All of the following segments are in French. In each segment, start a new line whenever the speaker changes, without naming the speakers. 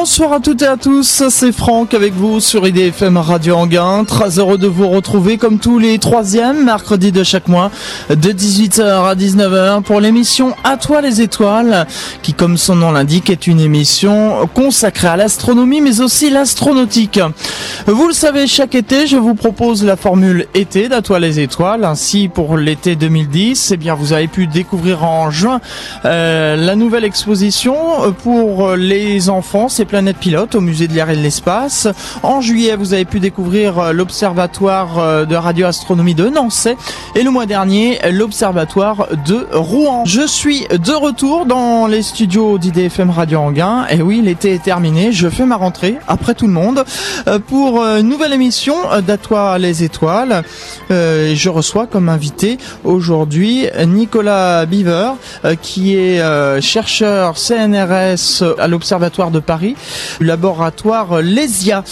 Bonsoir à toutes et à tous, c'est Franck avec vous sur IDFM Radio Anguin. Très heureux de vous retrouver comme tous les troisièmes mercredis de chaque mois de 18h à 19h pour l'émission À toi les étoiles qui comme son nom l'indique est une émission consacrée à l'astronomie mais aussi l'astronautique. Vous le savez, chaque été je vous propose la formule été d'À toi les étoiles. Ainsi pour l'été 2010, eh bien vous avez pu découvrir en juin euh, la nouvelle exposition pour les enfants planètes pilotes au musée de l'air et de l'espace. En juillet, vous avez pu découvrir euh, l'observatoire euh, de radioastronomie de Nancy et le mois dernier, l'observatoire de Rouen. Je suis de retour dans les studios d'IDFM Radio Anguin. Et oui, l'été est terminé. Je fais ma rentrée après tout le monde euh, pour une nouvelle émission d'Atois les étoiles. Je reçois comme invité aujourd'hui Nicolas Beaver qui est chercheur CNRS à l'observatoire de Paris laboratoire Lesia.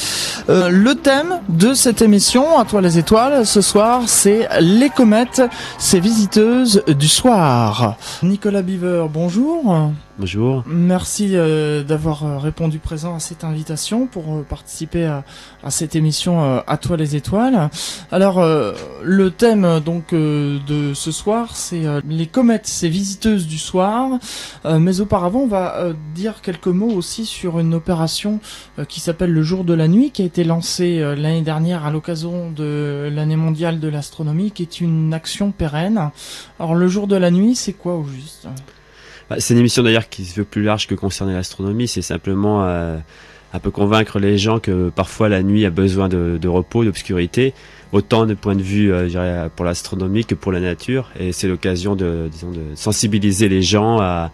Euh, le thème de cette émission, à toi les étoiles, ce soir, c'est les comètes, ces visiteuses du soir. Nicolas Beaver, bonjour.
Bonjour.
Merci euh, d'avoir euh, répondu présent à cette invitation pour euh, participer à, à, cette émission À toi les étoiles. Alors le thème donc de ce soir c'est les comètes, ces visiteuses du soir. mais auparavant on va dire quelques mots aussi sur une opération qui s'appelle le jour de la nuit qui a été lancée l'année dernière à l'occasion de l'année mondiale de l'astronomie qui est une action pérenne. Alors le jour de la nuit c'est quoi au juste?
Bah, c'est une émission d'ailleurs qui se veut plus large que concerner l'astronomie. C'est simplement euh, un peu convaincre les gens que parfois la nuit a besoin de, de repos, d'obscurité, autant de point de vue euh, je dirais, pour l'astronomie que pour la nature. Et c'est l'occasion de, disons, de sensibiliser les gens à,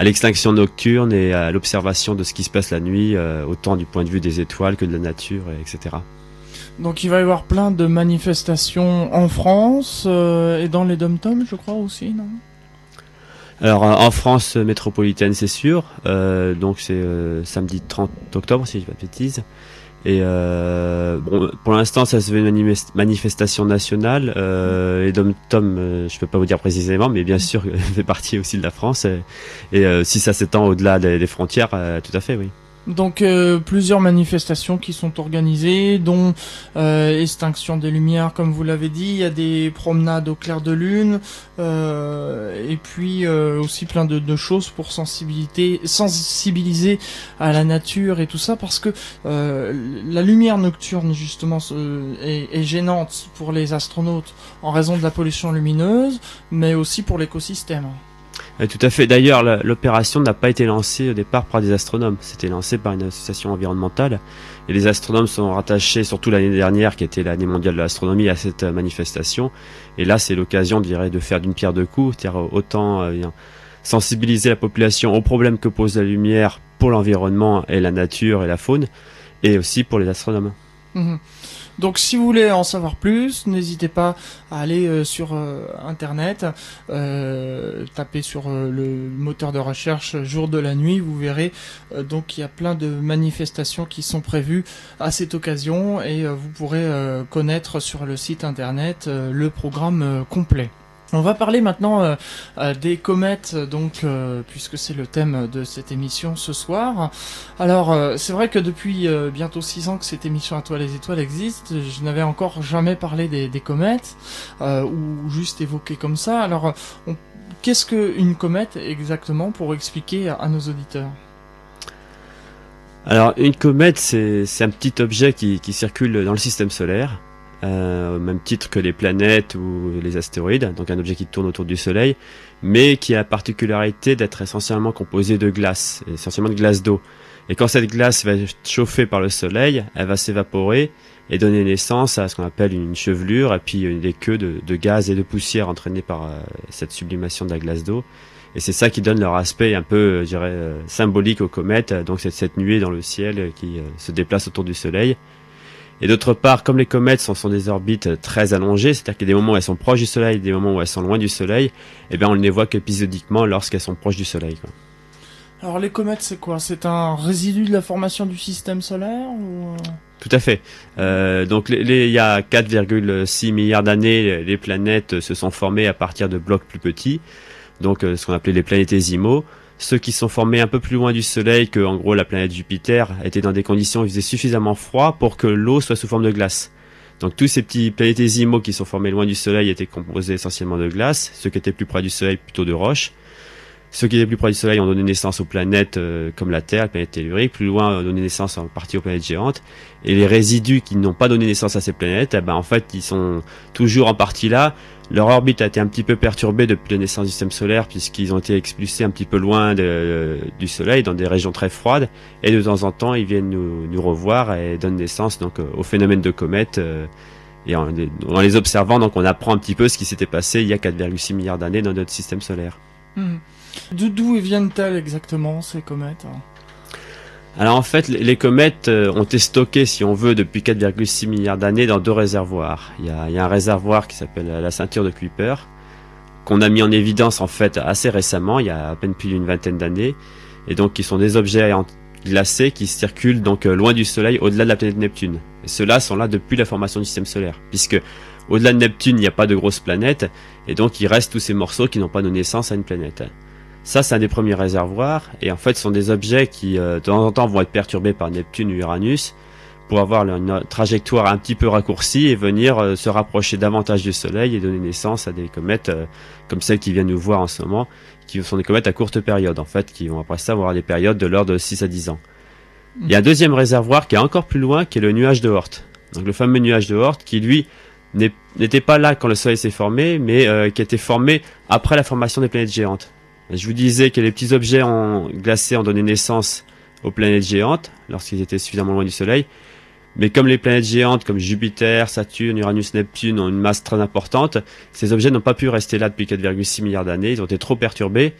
à l'extinction nocturne et à l'observation de ce qui se passe la nuit, euh, autant du point de vue des étoiles que de la nature, etc.
Donc il va y avoir plein de manifestations en France et dans les dom je crois aussi, non?
Alors en France métropolitaine, c'est sûr. Euh, donc c'est euh, samedi 30 octobre, si je ne pas de bêtises. Et euh, bon, pour l'instant, ça se veut une manifestation nationale. Euh, et Dom Tom, euh, je peux pas vous dire précisément, mais bien sûr, fait partie aussi de la France. Et, si ça s'étend au-delà des, frontières, tout à fait, oui.
Donc euh, plusieurs manifestations qui sont organisées, dont euh, extinction des lumières, comme vous l'avez dit. Il y a des promenades au clair de lune, euh, et puis aussi plein de, choses pour sensibiliser, sensibiliser à la nature et tout ça, parce que la lumière nocturne justement est, est gênante pour les astronautes en raison de la pollution lumineuse, mais aussi pour l'écosystème
tout à fait. D'ailleurs, l'opération n'a pas été lancée au départ par des astronomes. C'était lancé par une association environnementale. Et les astronomes sont rattachés, surtout l'année dernière, qui était l'année mondiale de l'astronomie, à cette manifestation. Et là, c'est l'occasion, je de faire d'une pierre deux coups, c'est-à-dire autant euh, sensibiliser la population aux problèmes que pose la lumière pour l'environnement et la nature et la faune, et aussi pour les astronomes.
Mmh. Donc si vous voulez en savoir plus, n'hésitez pas à aller euh, sur euh, internet, euh, taper sur le moteur de recherche jour de la nuit, vous verrez donc il y a plein de manifestations qui sont prévues à cette occasion et vous pourrez connaître sur le site internet le programme complet. On va parler maintenant euh, euh, des comètes, donc euh, puisque c'est le thème de cette émission ce soir. Alors c'est vrai que depuis bientôt six ans que cette émission à toi les étoiles existe, je n'avais encore jamais parlé des, comètes ou juste évoqué comme ça. Alors qu'est-ce qu'une comète exactement pour expliquer à, nos auditeurs?
Alors une comète c'est un petit objet qui circule dans le système solaire euh, au même titre que les planètes ou les astéroïdes, donc un objet qui tourne autour du Soleil, mais qui a la particularité d'être essentiellement composé de glace, essentiellement de glace d'eau. Et quand cette glace va être chauffée par le Soleil, elle va s'évaporer et donner naissance à ce qu'on appelle une chevelure et puis des queues de, gaz et de poussière entraînées par euh, cette sublimation de la glace d'eau. Et c'est ça qui donne leur aspect un peu, je dirais, euh, symbolique aux comètes. Donc c'est cette nuée dans le ciel qui se déplace autour du Soleil et d'autre part, comme les comètes sont sur des orbites très allongées, c'est-à-dire qu'il y a des moments où elles sont proches du Soleil, des moments où elles sont loin du Soleil, eh bien on ne les voit qu'épisodiquement lorsqu'elles sont proches du Soleil.
Alors les comètes, c'est quoi? C'est un résidu de la formation du système solaire ou...
Tout à fait. Euh, donc il y a 4,6 milliards d'années, les planètes se sont formées à partir de blocs plus petits, donc euh, ce qu'on appelait les planétésimaux. Ceux qui sont formés un peu plus loin du Soleil que en gros la planète Jupiter étaient dans des conditions où il faisait suffisamment froid pour que l'eau soit sous forme de glace. Donc tous ces petits planétésimaux qui sont formés loin du Soleil étaient composés essentiellement de glace, ceux qui étaient plus près du Soleil plutôt de roches. Ceux qui étaient plus près du Soleil ont donné naissance aux planètes euh, comme la Terre, la planète tellurique, plus loin ont donné naissance en partie aux planètes géantes. Et les résidus qui n'ont pas donné naissance à ces planètes, eh ben, en fait, ils sont toujours en partie là. Leur orbite a été un petit peu perturbée depuis la naissance du système solaire, puisqu'ils ont été expulsés un petit peu loin de, du Soleil, dans des régions très froides. Et de temps en temps, ils viennent nous, revoir et donnent naissance donc euh, au phénomène de comète. Euh, et en, les observant, donc on apprend un petit peu ce qui s'était passé il y a 4,6 milliards d'années dans notre système solaire.
Mmh. D'où viennent-elles exactement ces comètes
alors en fait, les comètes euh, ont été stockées, si on veut, depuis 4,6 milliards d'années dans deux réservoirs. Il y, a, un réservoir qui s'appelle la ceinture de Kuiper, qu'on a mis en évidence en fait assez récemment, il y a à peine plus d'une vingtaine d'années, et donc qui sont des objets glacés qui circulent donc euh, loin du Soleil, au-delà de la planète Neptune. Et ceux-là sont là depuis la formation du système solaire, puisque au-delà de Neptune, il n'y a pas de grosses planètes, et donc il reste tous ces morceaux qui n'ont pas donné naissance à une planète. Ça, c'est un des premiers réservoirs. Et en fait, ce sont des objets qui, euh, de temps en temps, vont être perturbés par Neptune ou Uranus pour avoir une trajectoire un petit peu raccourcie et venir euh, se rapprocher davantage du Soleil et donner naissance à des comètes euh, comme celles qui viennent nous voir en ce moment, qui sont des comètes à courte période, en fait, qui vont après ça avoir des périodes de l'ordre de 6 à 10 ans. Il y a un deuxième réservoir qui est encore plus loin, qui est le nuage de Oort. Donc le fameux nuage de Oort, qui lui n'était pas là quand le Soleil s'est formé, mais qui a été formé après la formation des planètes géantes. Je vous disais que les petits objets en glacés ont donné naissance aux planètes géantes lorsqu'ils étaient suffisamment loin du Soleil. Mais comme les planètes géantes comme Jupiter, Saturne, Uranus, Neptune ont une masse très importante, ces objets n'ont pas pu rester là depuis 4,6 milliards d'années, ils ont été trop perturbés,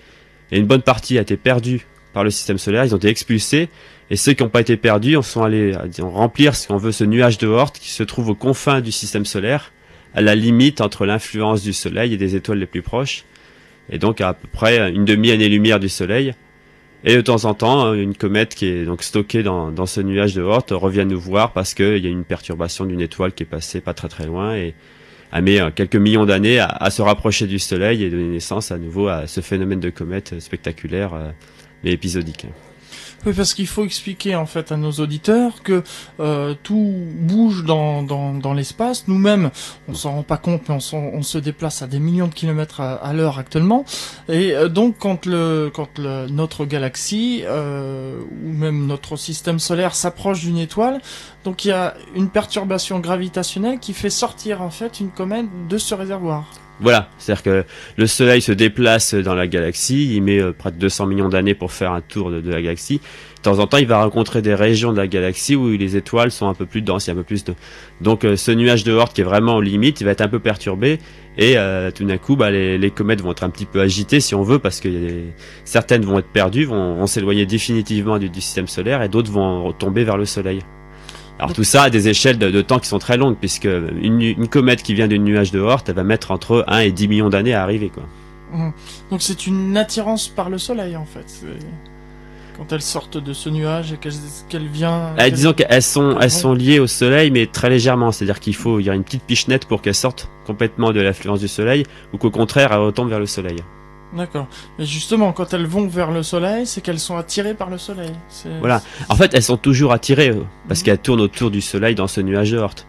et une bonne partie a été perdue par le système solaire, ils ont été expulsés, et ceux qui n'ont pas été perdus en sont allés remplir ce qu'on veut ce nuage de Oort qui se trouve aux confins du système solaire, à la limite entre l'influence du Soleil et des étoiles les plus proches et donc à, peu près une demi-année-lumière du Soleil. Et de temps en temps, une comète qui est donc stockée dans, dans ce nuage de Oort revient nous voir parce qu'il y a une perturbation d'une étoile qui est passée pas très très loin et a mis euh, quelques millions d'années à, à, se rapprocher du Soleil et donner naissance à nouveau à ce phénomène de comète spectaculaire euh, mais épisodique.
Oui, parce qu'il faut expliquer en fait à nos auditeurs que euh, tout bouge dans, dans, dans l'espace. Nous-mêmes, on s'en rend pas compte, mais on, on, se déplace à des millions de kilomètres à, l'heure actuellement. Et euh, donc, quand le quand le, notre galaxie euh, ou même notre système solaire s'approche d'une étoile, donc il y a une perturbation gravitationnelle qui fait sortir en fait une comète de ce réservoir.
Voilà, c'est-à-dire que le Soleil se déplace dans la galaxie, il met euh, près de 200 millions d'années pour faire un tour de, la galaxie. De temps en temps, il va rencontrer des régions de la galaxie où les étoiles sont un peu plus denses, il y a un peu plus de... Donc euh, ce nuage de Oort qui est vraiment aux limites, il va être un peu perturbé et euh, tout d'un coup, bah, les, comètes vont être un petit peu agitées si on veut parce que certaines vont être perdues, vont, s'éloigner définitivement du système solaire et d'autres vont tomber vers le Soleil. Alors tout ça à des échelles de, temps qui sont très longues, puisque une, comète qui vient d'un nuage de Oort, elle va mettre entre 1 et 10 millions d'années à arriver. Quoi.
Mmh. Donc c'est une attirance par le Soleil en fait. Quand elles sortent de ce nuage et qu'elles qu viennent...
Eh, disons qu'elles sont, elles sont liées au Soleil, mais très légèrement. C'est-à-dire qu'il faut, il y a une petite pichenette pour qu'elles sortent complètement de l'influence du Soleil, ou qu'au contraire, elles retombent vers le Soleil.
D'accord. Mais justement, quand elles vont vers le soleil, c'est qu'elles sont attirées par le soleil.
Voilà. En fait, elles sont toujours attirées parce mhm. qu'elles tournent autour du soleil dans ce nuage de.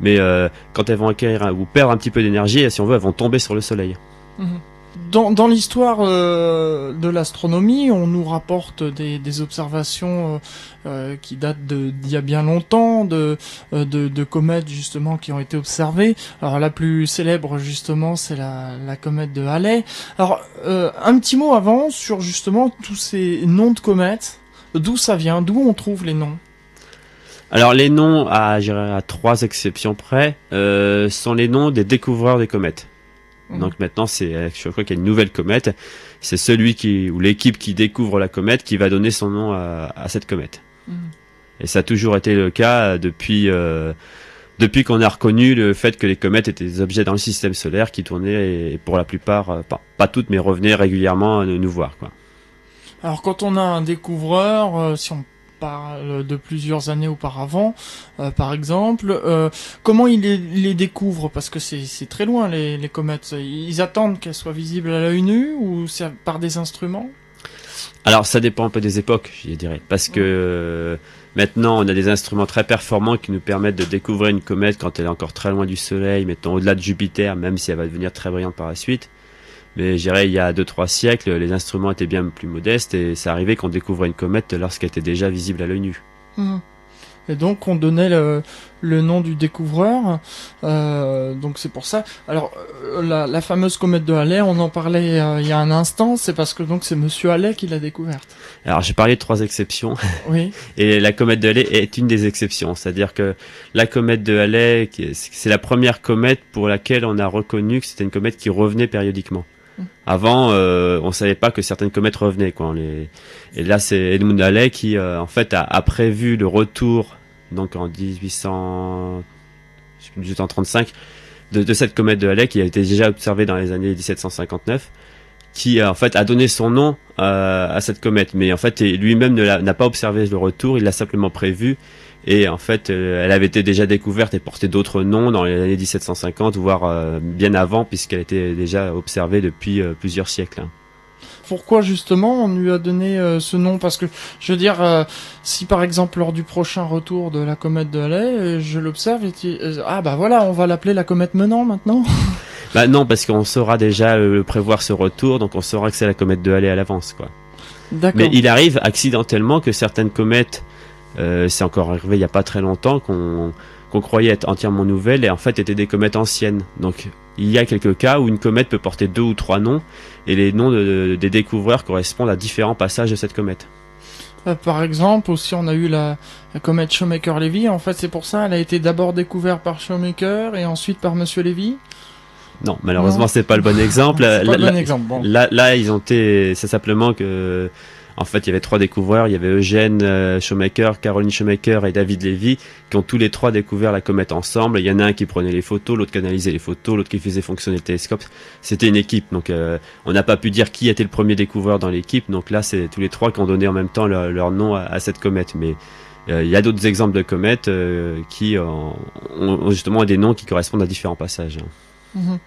Mais euh, quand elles vont acquérir ou perdre un petit peu d'énergie, si on veut, elles vont tomber sur le soleil.
Mhm dans, dans l'histoire euh, de l'astronomie, on nous rapporte des, des observations euh, euh qui datent d'il y a bien longtemps, de, euh, de, de, comètes justement qui ont été observées. Alors la plus célèbre justement, c'est la, la comète de Halley. Alors un petit mot avant sur justement tous ces noms de comètes. D'où ça vient? D'où on trouve les noms?
Alors les noms, à, à trois exceptions près, euh, sont les noms des découvreurs des comètes. Mhm. Donc maintenant, c'est, je crois qu'il y a une nouvelle comète. C'est celui qui ou l'équipe qui découvre la comète qui va donner son nom à, à cette comète. Mhm. Et ça a toujours été le cas depuis euh, depuis qu'on a reconnu le fait que les comètes étaient des objets dans le système solaire qui tournaient et pour la plupart, euh, pas, pas toutes, mais revenaient régulièrement nous voir. Quoi.
Alors quand on a un découvreur, euh, si on de plusieurs années auparavant, euh, par exemple. Euh, comment ils les, découvrent? Parce que c'est très loin les, comètes. Ils attendent qu'elles soient visibles à l'œil nu ou c'est par des instruments?
Alors ça dépend un peu des époques, je dirais, parce que euh, maintenant on a des instruments très performants qui nous permettent de découvrir une comète quand elle est encore très loin du Soleil, mettons au-delà de Jupiter, même si elle va devenir très brillante par la suite. Mais je dirais il y a 2-3 siècles, les instruments étaient bien plus modestes et ça arrivait qu'on découvrait une comète lorsqu'elle était déjà visible à l'œil nu.
Mhm. Et donc on donnait le, le nom du découvreur. Euh, donc c'est pour ça. Alors euh, la, la, fameuse comète de Halley, on en parlait euh, il y a un instant. C'est parce que donc c'est Monsieur Halley qui l'a découverte.
Alors j'ai parlé de trois exceptions.
Oui.
Et la comète de Halley est une des exceptions. C'est-à-dire que la comète de Halley, c'est la première comète pour laquelle on a reconnu que c'était une comète qui revenait périodiquement. Avant, euh, on savait pas que certaines comètes revenaient. Quoi. Les... Et là, c'est Edmund Halley qui, euh, en fait, a, prévu le retour, donc en 1800... 1835, de, cette comète de Halley qui a été déjà observée dans les années 1759 qui en fait a donné son nom euh, à cette comète mais en fait lui-même n'a pas observé le retour il l'a simplement prévu et en fait, euh, elle avait été déjà découverte et portait d'autres noms dans les années 1750, voire euh, bien avant, puisqu'elle était déjà observée depuis euh, plusieurs siècles.
Pourquoi justement on lui a donné ce nom? Parce que je veux dire, si par exemple lors du prochain retour de la comète de Halley, je l'observe et ah bah voilà, on va l'appeler la comète Menant maintenant.
bah non, parce qu'on saura déjà prévoir ce retour, donc on saura que c'est la comète de Halley à l'avance, quoi. Mais il arrive accidentellement que certaines comètes euh, c'est encore arrivé il n'y a pas très longtemps qu'on croyait être entièrement nouvelle et en fait étaient des comètes anciennes. Donc il y a quelques cas où une comète peut porter deux ou trois noms et les noms de, des découvreurs correspondent à différents passages de cette comète.
Euh, par exemple, aussi on a eu la, la comète Shoemaker-Levy. En fait, c'est pour ça, elle a été d'abord découverte par Shoemaker et ensuite par Monsieur Levy.
Non, malheureusement, c'est pas le bon exemple.
là, pas le bon exemple. Bon.
là, là, ils ont été, c'est simplement que en fait, il y avait trois découvreurs. Il y avait Eugène euh, Shoemaker, Caroline Shoemaker et David Levy qui ont tous les trois découvert la comète ensemble. Il y en a un qui prenait les photos, l'autre qui analysait les photos, l'autre qui faisait fonctionner le télescope. C'était une équipe. Donc, euh, on n'a pas pu dire qui était le premier découvreur dans l'équipe. Donc là, c'est tous les trois qui ont donné en même temps leur, nom à, cette comète. Mais euh, il y a d'autres exemples de comètes qui ont, ont, justement des noms qui correspondent à différents passages.
Mhm.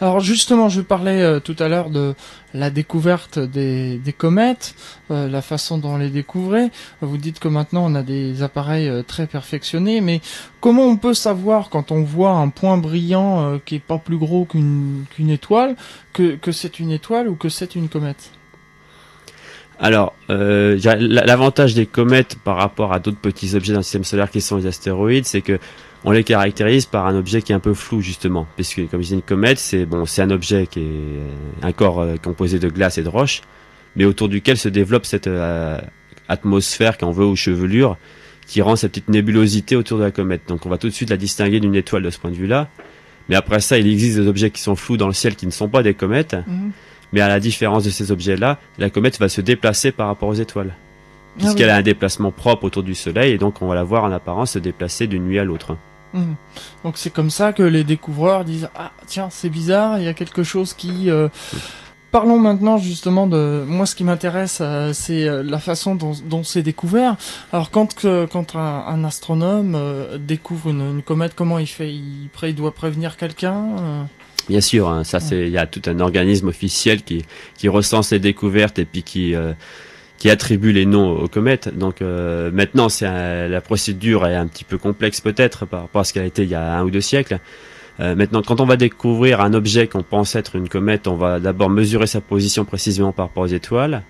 Alors justement, je parlais euh, tout à l'heure de la découverte des, comètes, euh, la façon dont on les découvrait. Vous dites que maintenant on a des appareils euh, très perfectionnés, mais comment on peut savoir quand on voit un point brillant qui est pas plus gros qu'une étoile, que c'est une étoile ou que c'est une comète?
Alors, l'avantage des comètes par rapport à d'autres petits objets dans le système solaire qui sont les astéroïdes, c'est que on les caractérise par un objet qui est un peu flou justement, puisque comme je disais une comète, c'est bon, c'est un objet qui est un corps euh, composé de glace et de roche, mais autour duquel se développe cette euh, atmosphère qu'on veut ou chevelure qui rend cette petite nébulosité autour de la comète. Donc on va tout de suite la distinguer d'une étoile de ce point de vue-là. Mais après ça, il existe des objets qui sont flous dans le ciel qui ne sont pas des comètes. Mhm. Mais à la différence de ces objets-là, la comète va se déplacer par rapport aux étoiles. Ah puisqu'elle a un déplacement propre autour du Soleil, et donc on va la voir en apparence se déplacer d'une nuit à l'autre.
Mhm. Donc c'est comme ça que les découvreurs disent ah tiens c'est bizarre il y a quelque chose qui euh... Parlons maintenant justement de moi ce qui m'intéresse euh, c'est euh, la façon dont, dont c'est découvert. Alors quand quand un, un astronome euh, découvre une, une, comète comment il fait? Il, il doit prévenir quelqu'un
Bien sûr, hein, ça c'est il y a tout un organisme officiel qui qui recense les découvertes et puis qui qui attribue les noms aux comètes. Donc euh, maintenant, c'est la procédure est un petit peu complexe peut-être par rapport à ce qu'elle a été il y a un ou deux siècles. Euh, maintenant, quand on va découvrir un objet qu'on pense être une comète, on va d'abord mesurer sa position précisément par rapport aux étoiles,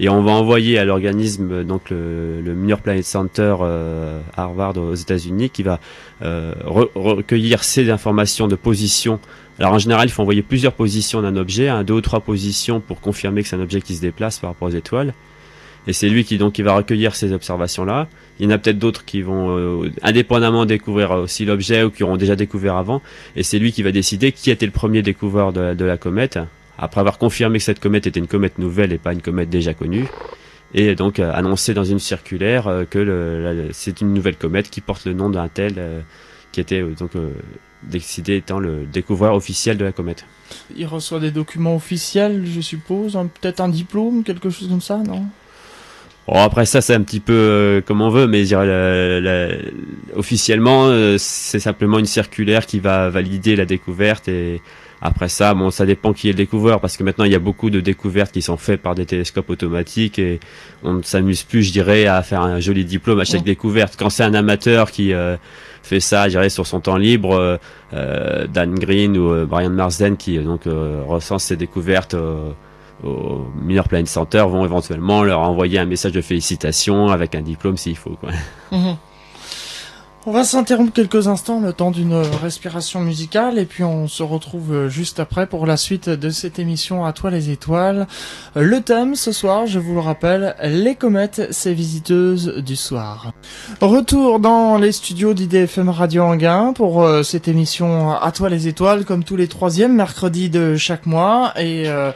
et on va envoyer à l'organisme donc le, le Minor Planet Center euh, Harvard aux États-Unis qui va euh, recueillir ces informations de position. Alors en général, il faut envoyer plusieurs positions d'un objet, un, deux ou trois positions pour confirmer que c'est un objet qui se déplace par rapport aux étoiles et c'est lui qui donc qui va recueillir ces observations là. Il y en a peut-être d'autres qui vont euh, indépendamment découvrir aussi l'objet ou qui auront déjà découvert avant et c'est lui qui va décider qui était le premier découvreur de, la comète après avoir confirmé que cette comète était une comète nouvelle et pas une comète déjà connue et donc euh, annoncer dans une circulaire euh, que c'est une nouvelle comète qui porte le nom d'un tel qui était donc décidé étant le découvreur officiel de la comète.
Il reçoit des documents officiels, je suppose, peut-être un diplôme, quelque chose comme ça, non?
Bon, après ça, c'est un petit peu euh, comme on veut, mais je dirais, officiellement, euh, c'est simplement une circulaire qui va valider la découverte et Après ça, bon, ça dépend qui est le découvreur, parce que maintenant il y a beaucoup de découvertes qui sont faites par des télescopes automatiques et on ne s'amuse plus, je dirais, à faire un joli diplôme à chaque découverte. Quand c'est un amateur qui euh, fait ça, je dirais, sur son temps libre, euh, euh Dan Green ou Brian Marsden qui donc recense ses découvertes au Minor Planet Center vont éventuellement leur envoyer un message de félicitations avec un diplôme s'il faut. Quoi. Mhm.
On va s'interrompre quelques instants, le temps d'une respiration musicale, et puis on se retrouve euh, juste après pour la suite de cette émission À toi les étoiles. Le thème ce soir, je vous le rappelle, les comètes, ces visiteuses du soir. Retour dans les studios d'IDFM Radio Anguin pour euh, cette émission À toi les étoiles, comme tous les troisièmes mercredis de chaque mois, et euh,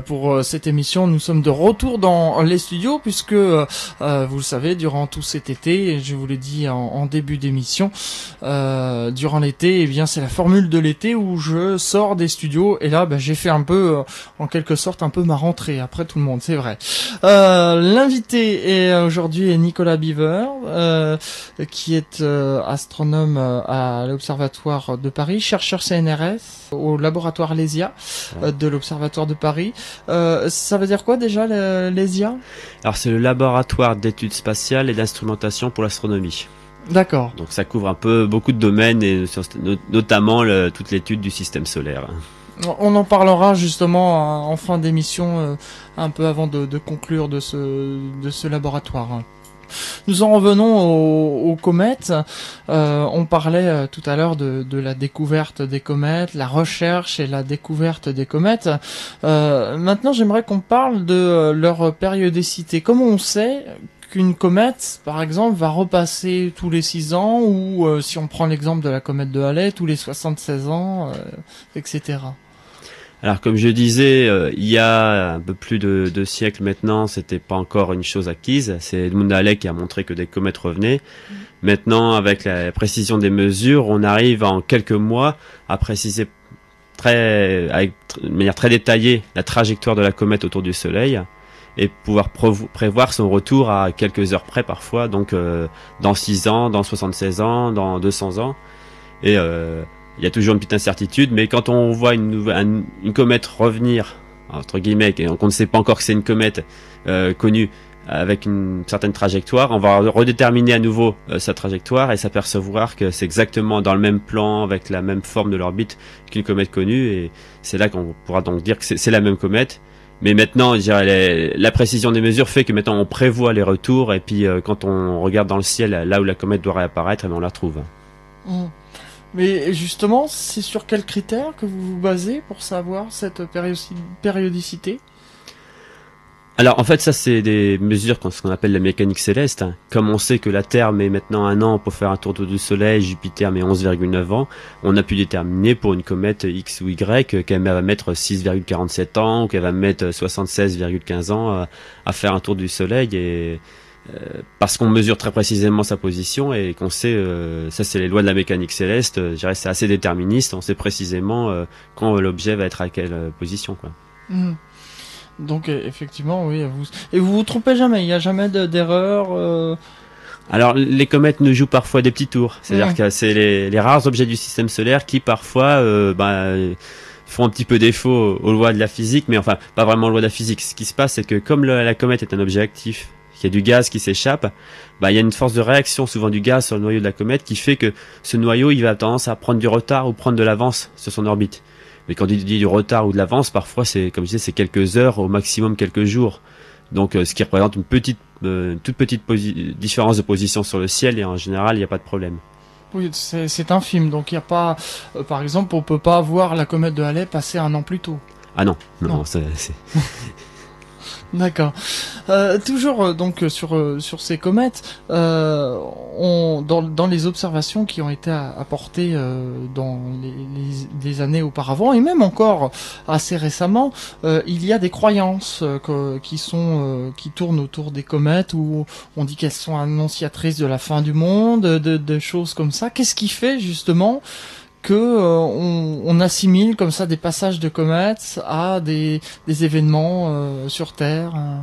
pour cette émission, nous sommes de retour dans les studios, puisque, vous le savez, durant tout cet été, je vous l'ai dit en, en début d'émission euh, durant l'été. Et eh bien, c'est la formule de l'été où je sors des studios et là, bah, j'ai fait un peu, euh, en quelque sorte, un peu ma rentrée après tout le monde, c'est vrai. Euh, l'invité est aujourd'hui est Nicolas Beaver, qui est astronome à l'Observatoire de Paris, chercheur CNRS au laboratoire LESIA de l'Observatoire de Paris. ça veut dire quoi déjà LESIA?
Alors c'est le laboratoire d'études spatiales et d'instrumentation pour l'astronomie.
D'accord.
Donc ça couvre un peu beaucoup de domaines et notamment toute l'étude du système solaire.
On en parlera justement en fin d'émission, euh, un peu avant de, conclure de ce, de ce laboratoire. Nous en revenons aux, comètes. Euh, on parlait euh, tout à l'heure de, la découverte des comètes, la recherche et la découverte des comètes. maintenant, j'aimerais qu'on parle de leur périodicité. Comment on sait qu'une comète, par exemple, va repasser tous les 6 ans, ou euh, si on prend l'exemple de la comète de Halley, tous les 76 ans, euh, etc.
Alors comme je disais, euh, il y a un peu plus de deux siècles maintenant, c'était pas encore une chose acquise. C'est Edmund Halley qui a montré que des comètes revenaient. Maintenant, avec la précision des mesures, on arrive en quelques mois à préciser très, de manière très détaillée la trajectoire de la comète autour du Soleil et pouvoir prévoir son retour à quelques heures près parfois, donc euh, dans 6 ans, dans 76 ans, dans 200 ans. Et euh, il y a toujours une petite incertitude, mais quand on voit une, comète revenir, entre guillemets, et qu'on ne sait pas encore que c'est une comète euh, connue, avec une certaine trajectoire, on va redéterminer à nouveau sa trajectoire et s'apercevoir que c'est exactement dans le même plan, avec la même forme de l'orbite qu'une comète connue, et c'est là qu'on pourra donc dire que c'est la même comète, mais maintenant, la précision des mesures fait que maintenant on prévoit les retours et puis euh, quand on regarde dans le ciel là où la comète doit réapparaître, eh ben, on la retrouve.
Mmh. Mais justement, c'est sur quels critères que vous vous basez pour savoir cette périodicité?
Alors en fait ça c'est des mesures ce qu'on appelle la mécanique céleste. Comme on sait que la Terre met maintenant un an pour faire un tour du Soleil, Jupiter met 11,9 ans, on a pu déterminer pour une comète X ou Y qu'elle va mettre 6,47 ans ou qu'elle va mettre 76,15 ans euh, à, faire un tour du Soleil et euh, parce qu'on mesure très précisément sa position et qu'on sait, euh, ça c'est les lois de la mécanique céleste, je dirais c'est assez déterministe, on sait précisément quand l'objet va être à quelle position. Quoi.
Mmh. Donc e, effectivement, oui. Vous... Et vous vous trompez jamais. Il n'y a jamais d'erreur. Euh...
Alors les comètes nous jouent parfois des petits tours. C'est-à-dire que c'est les, les, rares objets du système solaire qui parfois euh, bah, font un petit peu défaut aux lois de la physique, mais enfin pas vraiment aux lois de la physique. Ce qui se passe, c'est que comme la comète est un objet actif, qu'il y a du gaz qui s'échappe, bah, il y a une force de réaction souvent du gaz sur le noyau de la comète qui fait que ce noyau il va tendance à prendre du retard ou prendre de l'avance sur son orbite. Mais quand il dit du retard ou de l'avance, parfois c'est, comme je disais, c'est quelques heures, au maximum quelques jours. Donc, euh, ce qui représente une petite, euh, toute petite différence de position sur le ciel et en général, il n'y a pas de problème.
Oui, c'est infime. Donc, il n'y a pas, euh, par exemple, on peut pas voir la comète de Halley passer un an plus tôt.
Ah non, non, non. c'est
D'accord. Euh, toujours euh, donc sur euh, sur ces comètes, euh, on, dans, dans les observations qui ont été apportées dans les, les, années auparavant et même encore assez récemment, il y a des croyances qui sont qui tournent autour des comètes où on dit qu'elles sont annonciatrices de la fin du monde, de, de choses comme ça. Qu'est-ce qui fait justement que euh, on, assimile comme ça des passages de comètes à des, événements euh, sur Terre. Euh.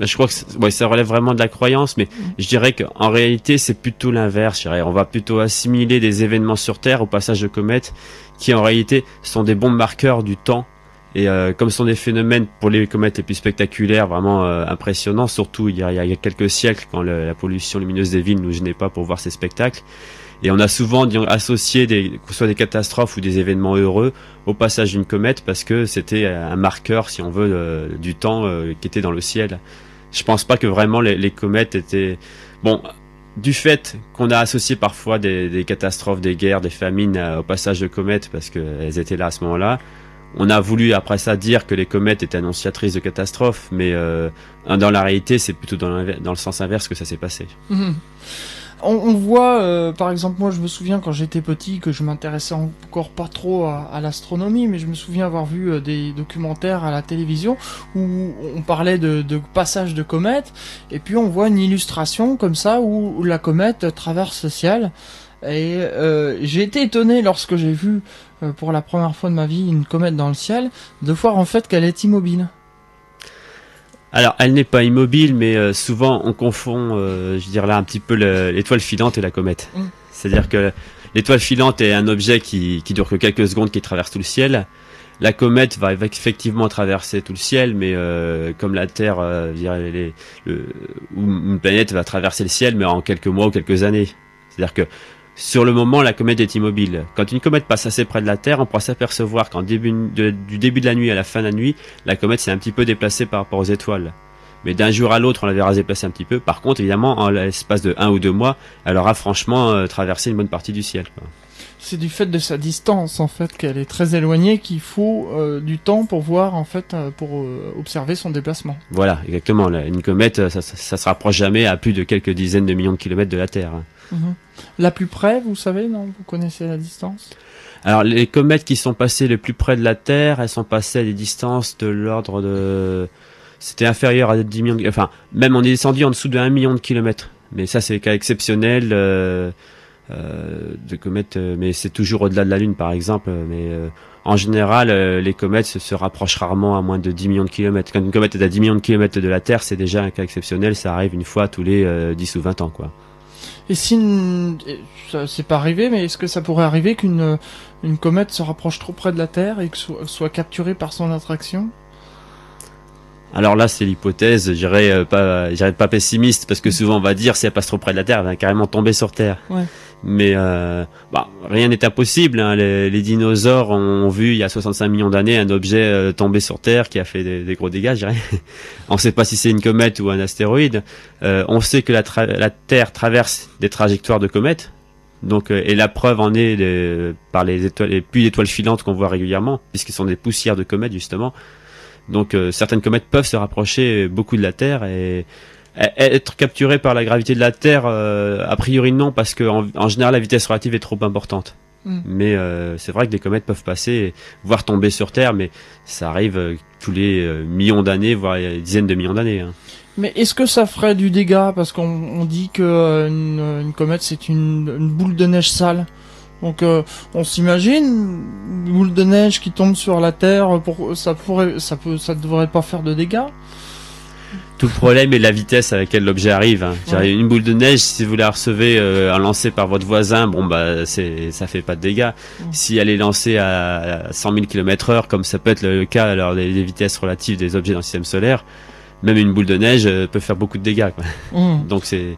bah, je crois que ça relève vraiment de la croyance, mais je dirais qu'en réalité, c'est plutôt l'inverse. On va plutôt assimiler des événements sur Terre au passage de comètes, qui en réalité sont des bons marqueurs du temps. Et euh, comme ce sont des phénomènes pour les comètes les plus spectaculaires, vraiment euh, impressionnants, surtout il y, a, il y a quelques siècles, quand la pollution lumineuse des villes nous gênait pas pour voir ces spectacles. Et on a souvent associé des, soit des catastrophes ou des événements heureux au passage d'une comète parce que c'était un marqueur, si on veut, euh, du temps qui était dans le ciel je pense pas que vraiment les, comètes étaient bon du fait qu'on a associé parfois des, catastrophes, des guerres, des famines euh, au passage de comètes parce qu'elles étaient là à ce moment-là. On a voulu après ça dire que les comètes étaient annonciatrices de catastrophes, mais euh, dans la réalité, c'est plutôt dans, dans, le sens inverse que ça s'est passé.
Mmh. On, voit, euh, par exemple, moi je me souviens quand j'étais petit que je m'intéressais encore pas trop à, l'astronomie, mais je me souviens avoir vu euh, des documentaires à la télévision où on parlait de, passage de comète, et puis on voit une illustration comme ça où, la comète traverse le ciel. Et euh, j'ai été étonné lorsque j'ai vu pour la première fois de ma vie une comète dans le ciel, de voir en fait qu'elle est immobile.
Alors, elle n'est pas immobile, mais euh, souvent on confond, euh, je dirais là, un petit peu l'étoile filante et la comète. Mm. C'est-à-dire que l'étoile filante est un objet qui, qui dure que quelques secondes, qui traverse tout le ciel. La comète va effectivement traverser tout le ciel, mais euh, comme la Terre, je dirais, les, le, une planète va traverser le ciel, mais en quelques mois ou quelques années. C'est-à-dire que sur le moment, la comète est immobile. Quand une comète passe assez près de la Terre, on pourra s'apercevoir qu'en début du début de la nuit à la fin de la nuit, la comète s'est un petit peu déplacée par rapport aux étoiles. Mais d'un jour à l'autre, on la verra se déplacer un petit peu. Par contre, évidemment, en l'espace de un ou deux mois, elle aura franchement euh, traversé une bonne partie du ciel.
C'est du fait de sa distance, en fait, qu'elle est très éloignée, qu'il faut euh, du temps pour voir, en fait, euh, pour observer son déplacement.
Voilà, exactement. une comète, ça, ça, se rapproche jamais à plus de quelques dizaines de millions de kilomètres de la Terre.
Mhm. La plus près, vous savez, non? Vous connaissez la distance?
Alors, les comètes qui sont passées le plus près de la Terre, elles sont passées à des distances de l'ordre de... C'était inférieur à 10 millions de... Enfin, même on est descendu en dessous de 1 million de kilomètres. Mais ça, c'est des cas exceptionnels euh, euh, de comètes. Euh, mais c'est toujours au-delà de la Lune, par exemple. Mais en général, les comètes se, rapprochent rarement à moins de 10 millions de kilomètres. Quand une comète est à 10 millions de kilomètres de la Terre, c'est déjà un cas exceptionnel. Ça arrive une fois tous les 10 ou 20 ans, quoi.
Et si ça c'est pas arrivé, mais est-ce que ça pourrait arriver qu'une une comète se rapproche trop près de la Terre et que soit, soit capturée par son attraction?
Alors là, c'est l'hypothèse, j'irais euh, pas, pas pessimiste parce que souvent on va dire si elle passe trop près de la Terre, elle va carrément tomber sur Terre. Ouais. Mais euh, bah, rien n'est impossible. Hein. Les, les, dinosaures ont vu il y a 65 millions d'années un objet euh, tomber sur Terre qui a fait des, des gros dégâts. on ne sait pas si c'est une comète ou un astéroïde. Euh, on sait que la, la, Terre traverse des trajectoires de comètes. Donc, euh, et la preuve en est par les étoiles, les pluies d'étoiles filantes qu'on voit régulièrement, puisqu'ils sont des poussières de comètes justement. Donc euh, certaines comètes peuvent se rapprocher beaucoup de la Terre et être capturées par la gravité de la Terre, euh, a priori non, parce que en, général la vitesse relative est trop importante. Hmm. Mais euh, c'est vrai que des comètes peuvent passer, voire tomber sur Terre, mais ça arrive tous les millions d'années, voire dizaines de millions d'années. Hein.
Mais est-ce que ça ferait du dégât? Parce qu'on dit que une, comète c'est une, une, boule de neige sale. Donc euh, on s'imagine une boule de neige qui tombe sur la terre, pour, ça pourrait, ça peut, ça devrait pas faire de dégâts.
Tout le problème est la vitesse à laquelle l'objet arrive. Hein. Une boule de neige, si vous la recevez euh, lancée par votre voisin, bon bah c'est, ça fait pas de dégâts. Si elle est lancée à 100 000 km heure, comme ça peut être le cas alors des, vitesses relatives des objets dans le système solaire, même une boule de neige euh, peut faire beaucoup de dégâts. Mmh. Donc c'est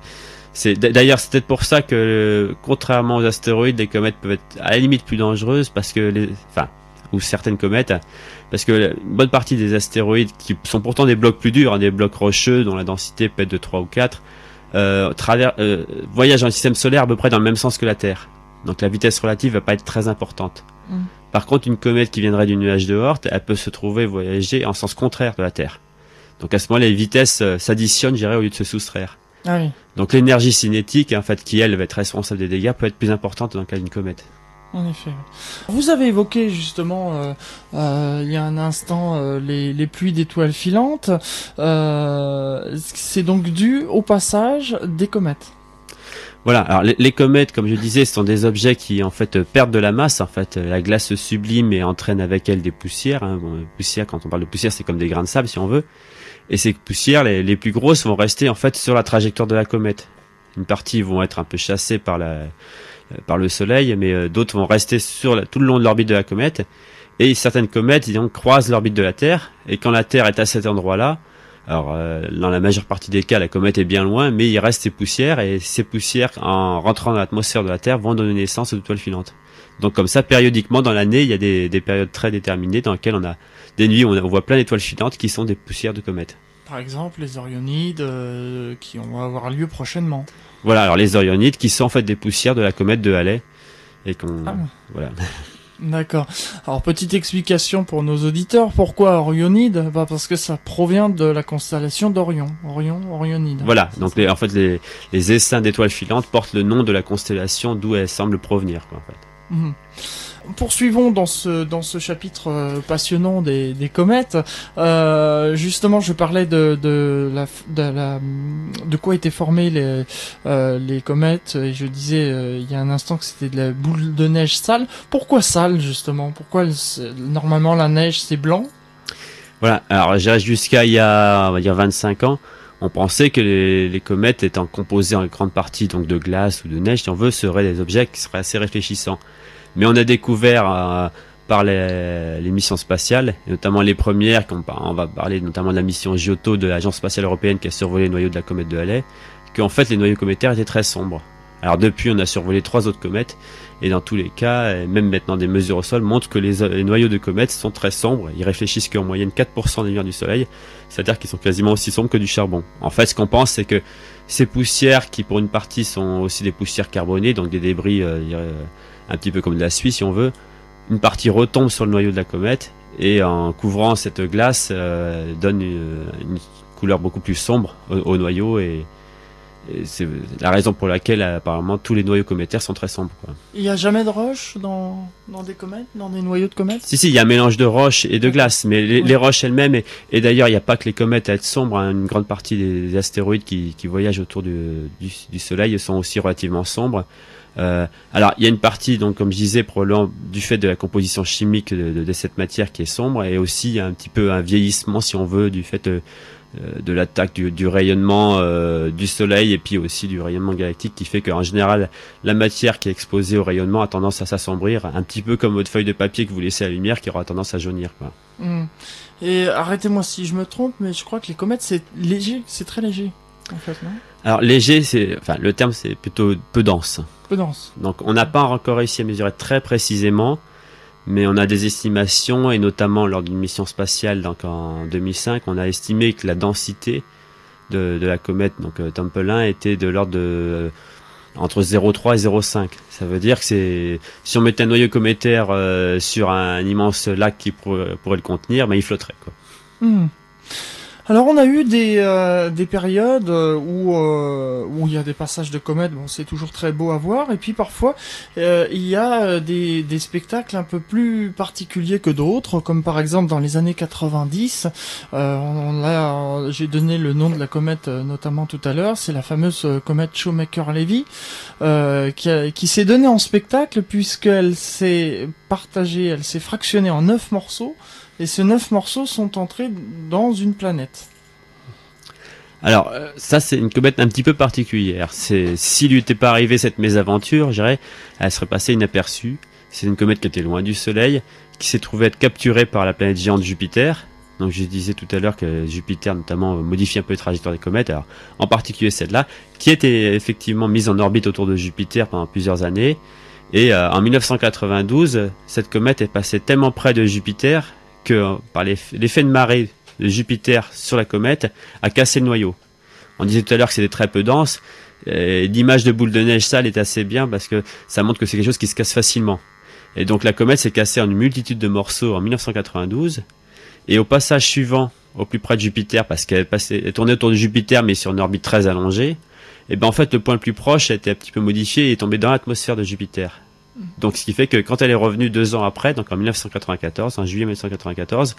d'ailleurs c'est peut-être pour ça que contrairement aux astéroïdes, les comètes peuvent être à la limite plus dangereuses parce que les, enfin, ou certaines comètes, parce que une bonne partie des astéroïdes qui sont pourtant des blocs plus durs, hein, des blocs rocheux dont la densité peut être de 3 ou 4, euh, travers, euh, voyagent dans le système solaire à peu près dans le même sens que la Terre. Donc la vitesse relative va pas être très importante. Mm. Par contre, une comète qui viendrait du nuage de Oort, elle peut se trouver voyager en sens contraire de la Terre. Donc à ce moment-là, les vitesses euh, s'additionnent, j'irais, au lieu de se soustraire. Ah Donc l'énergie cinétique, en fait, qui elle va être responsable des dégâts, peut être plus importante dans le cas d'une comète.
En effet. Vous avez évoqué justement euh, euh, il y a un instant euh, les, pluies d'étoiles filantes. c'est donc dû au passage des comètes.
Voilà. Alors les, comètes, comme je disais, sont des objets qui en fait perdent de la masse. En fait, la glace sublime et entraîne avec elle des poussières. Hein. poussières, quand on parle de poussière, c'est comme des grains de sable, si on veut. Et ces poussières, les, les, plus grosses, vont rester en fait sur la trajectoire de la comète. Une partie vont être un peu chassées par la par le Soleil, mais d'autres vont rester sur tout le long de l'orbite de la comète. Et certaines comètes, donc, croisent l'orbite de la Terre. Et quand la Terre est à cet endroit-là, alors euh, dans la majeure partie des cas, la comète est bien loin, mais il reste ces poussières et ces poussières, en rentrant dans l'atmosphère de la Terre, vont donner naissance aux étoiles filantes. Donc comme ça, périodiquement dans l'année, il y a des, des, périodes très déterminées dans lesquelles on a des nuits où on, voit plein d'étoiles filantes qui sont des poussières de comètes.
Par exemple, les Orionides euh, qui vont avoir lieu prochainement.
Voilà, alors les Orionides qui sont en fait des poussières de la comète de Halley et qu'on ah. voilà.
D'accord. Alors petite explication pour nos auditeurs, pourquoi Orionide bah Parce que ça provient de la constellation d'Orion. Orion, Orionide.
Voilà, donc les, en fait les, les essaims d'étoiles filantes portent le nom de la constellation d'où elles semblent provenir. Quoi, en fait.
Mhm. Poursuivons dans ce dans ce chapitre euh, passionnant des, comètes. Euh, justement, je parlais de de la de, quoi étaient formées les euh, les comètes et je disais il y a un instant que c'était de la boule de neige sale. Pourquoi sale justement? Pourquoi normalement la neige c'est blanc?
Voilà. Alors jusqu'à il y a on va dire 25 ans on pensait que les, les, comètes étant composées en grande partie donc de glace ou de neige, si on veut, seraient des objets qui seraient assez réfléchissants. Mais on a découvert euh, par les, missions spatiales, et notamment les premières, on, va parler notamment de la mission Giotto de l'Agence spatiale européenne qui a survolé les noyaux de la comète de Halley, qu'en fait les noyaux cométaires étaient très sombres. Alors depuis, on a survolé trois autres comètes, et dans tous les cas, même maintenant des mesures au sol montrent que les, noyaux de comètes sont très sombres. Ils réfléchissent qu'en moyenne 4% des lumière du Soleil, c'est-à-dire qu'ils sont quasiment aussi sombres que du charbon. En fait, ce qu'on pense, c'est que ces poussières, qui pour une partie sont aussi des poussières carbonées, donc des débris euh, un petit peu comme de la Suisse si on veut, une partie retombe sur le noyau de la comète et en couvrant cette glace euh, donne une, couleur beaucoup plus sombre au, noyau et, c'est la raison pour laquelle apparemment tous les noyaux cométaires sont très sombres.
Il n'y a jamais de roches dans, dans des comètes, dans des noyaux de comètes?
Si, si, il y a un mélange de roches et de glace, mais les, roches elles-mêmes, et, d'ailleurs il n'y a pas que les comètes à être sombres, hein, une grande partie des, astéroïdes qui, qui, voyagent autour du, du, Soleil sont aussi relativement sombres. Euh, alors, il y a une partie, donc, comme je disais, probablement du fait de la composition chimique de, de, cette matière qui est sombre, et aussi un petit peu un vieillissement, si on veut, du fait de, euh, de l'attaque du, du, rayonnement euh, du Soleil et puis aussi du rayonnement galactique, qui fait qu'en général, la matière qui est exposée au rayonnement a tendance à s'assombrir, un petit peu comme votre feuille de papier que vous laissez à la lumière, qui aura tendance à jaunir. Quoi.
Hmm. Et arrêtez-moi si je me trompe, mais je crois que les comètes, c'est léger, c'est très léger, en fait, non?
Alors léger, c'est, enfin le terme c'est plutôt peu dense.
Peu dense.
Donc on n'a pas encore réussi à mesurer très précisément, mais on a des estimations et notamment lors d'une mission spatiale donc en 2005, on a estimé que la densité de, de la comète donc euh, Temple 1 était de l'ordre de euh, entre 0,3 et 0,5. Ça veut dire que c'est si on mettait un noyau cométaire euh, sur un, immense lac qui pourrait, le contenir, ben il flotterait quoi.
Hmm. Alors on a eu des, euh, des périodes euh, où euh, où il y a des passages de comètes, bon c'est toujours très beau à voir, et puis parfois il y a des, des spectacles un peu plus particuliers que d'autres, comme par exemple dans les années 90, on, j'ai donné le nom de la comète notamment tout à l'heure, c'est la fameuse comète Shoemaker-Levy qui, qui s'est donnée en spectacle puisqu'elle s'est partagée, elle s'est fractionnée en neuf morceaux. Et ces neuf morceaux sont entrés dans une planète.
Alors, euh, ça, c'est une comète un petit peu particulière. S'il lui était pas arrivé cette mésaventure, je dirais, elle serait passée inaperçue. C'est une comète qui était loin du Soleil, qui s'est trouvée être capturée par la planète géante Jupiter. Donc, je disais tout à l'heure que Jupiter, notamment, modifie un peu les trajectoires des comètes. Alors, en particulier celle-là, qui était effectivement mise en orbite autour de Jupiter pendant plusieurs années. Et euh, en 1992, cette comète est passée tellement près de Jupiter que par l'effet de marée de Jupiter sur la comète a cassé le noyau. On disait tout à l'heure que c'était très peu dense. L'image de boule de neige sale est assez bien parce que ça montre que c'est quelque chose qui se casse facilement. Et donc la comète s'est cassée en une multitude de morceaux en 1992. Et au passage suivant, au plus près de Jupiter, parce qu'elle tournait autour de Jupiter mais sur une orbite très allongée, et ben en fait le point le plus proche a été un petit peu modifié et est tombé dans l'atmosphère de Jupiter. Donc, ce qui fait que quand elle est revenue deux ans après, donc en 1994, en juillet 1994,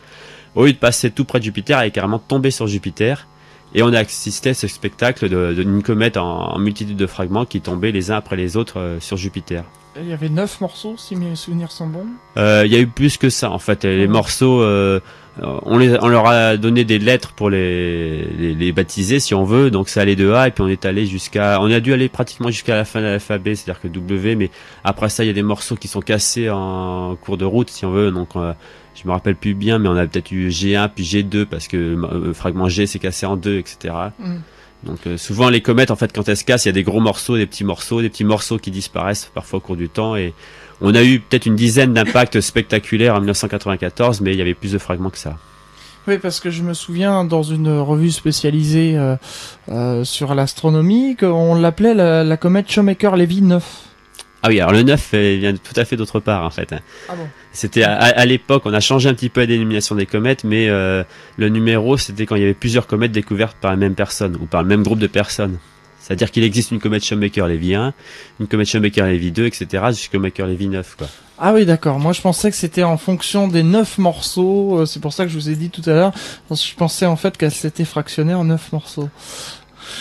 au lieu de passer tout près de Jupiter, elle est carrément tombée sur Jupiter. Et on a assisté à ce spectacle d'une comète en, multitude de fragments qui tombaient les uns après les autres euh, sur Jupiter.
Il y avait neuf morceaux, si mes souvenirs sont bons.
Euh, il y a eu plus que ça, en fait. Les morceaux, euh, on, les, on leur a donné des lettres pour les, les, les, baptiser si on veut, donc ça allait de A et puis on est allé jusqu'à, on a dû aller pratiquement jusqu'à la fin de l'alphabet, c'est-à-dire que W, mais après ça il y a des morceaux qui sont cassés en cours de route si on veut, donc euh, je me rappelle plus bien, mais on a peut-être eu G1 puis G2 parce que le fragment G s'est cassé en deux, etc. Donc euh, souvent les comètes en fait quand elles se cassent, il y a des gros morceaux, des petits morceaux, des petits morceaux qui disparaissent parfois au cours du temps et on a eu peut-être une dizaine d'impacts spectaculaires en 1994, mais il y avait plus de fragments que ça.
Oui, parce que je me souviens dans une revue spécialisée euh, euh, sur l'astronomie qu'on l'appelait la, comète Shoemaker-Levy 9.
Ah oui, alors le 9 vient tout à fait d'autre part en fait. Ah bon C'était à, l'époque, on a changé un petit peu la dénomination des comètes, mais euh, le numéro c'était quand il y avait plusieurs comètes découvertes par la même personne ou par le même groupe de personnes. C'est-à-dire qu'il existe une comète Shoemaker-Levy 1, une comète Shoemaker-Levy 2, etc. jusqu'au Shoemaker-Levy 9, quoi.
Ah oui, d'accord. Moi, je pensais que c'était en fonction des neuf morceaux. Euh, c'est pour ça que je vous ai dit tout à l'heure. Je pensais en fait qu'elle s'était fractionnée en neuf morceaux.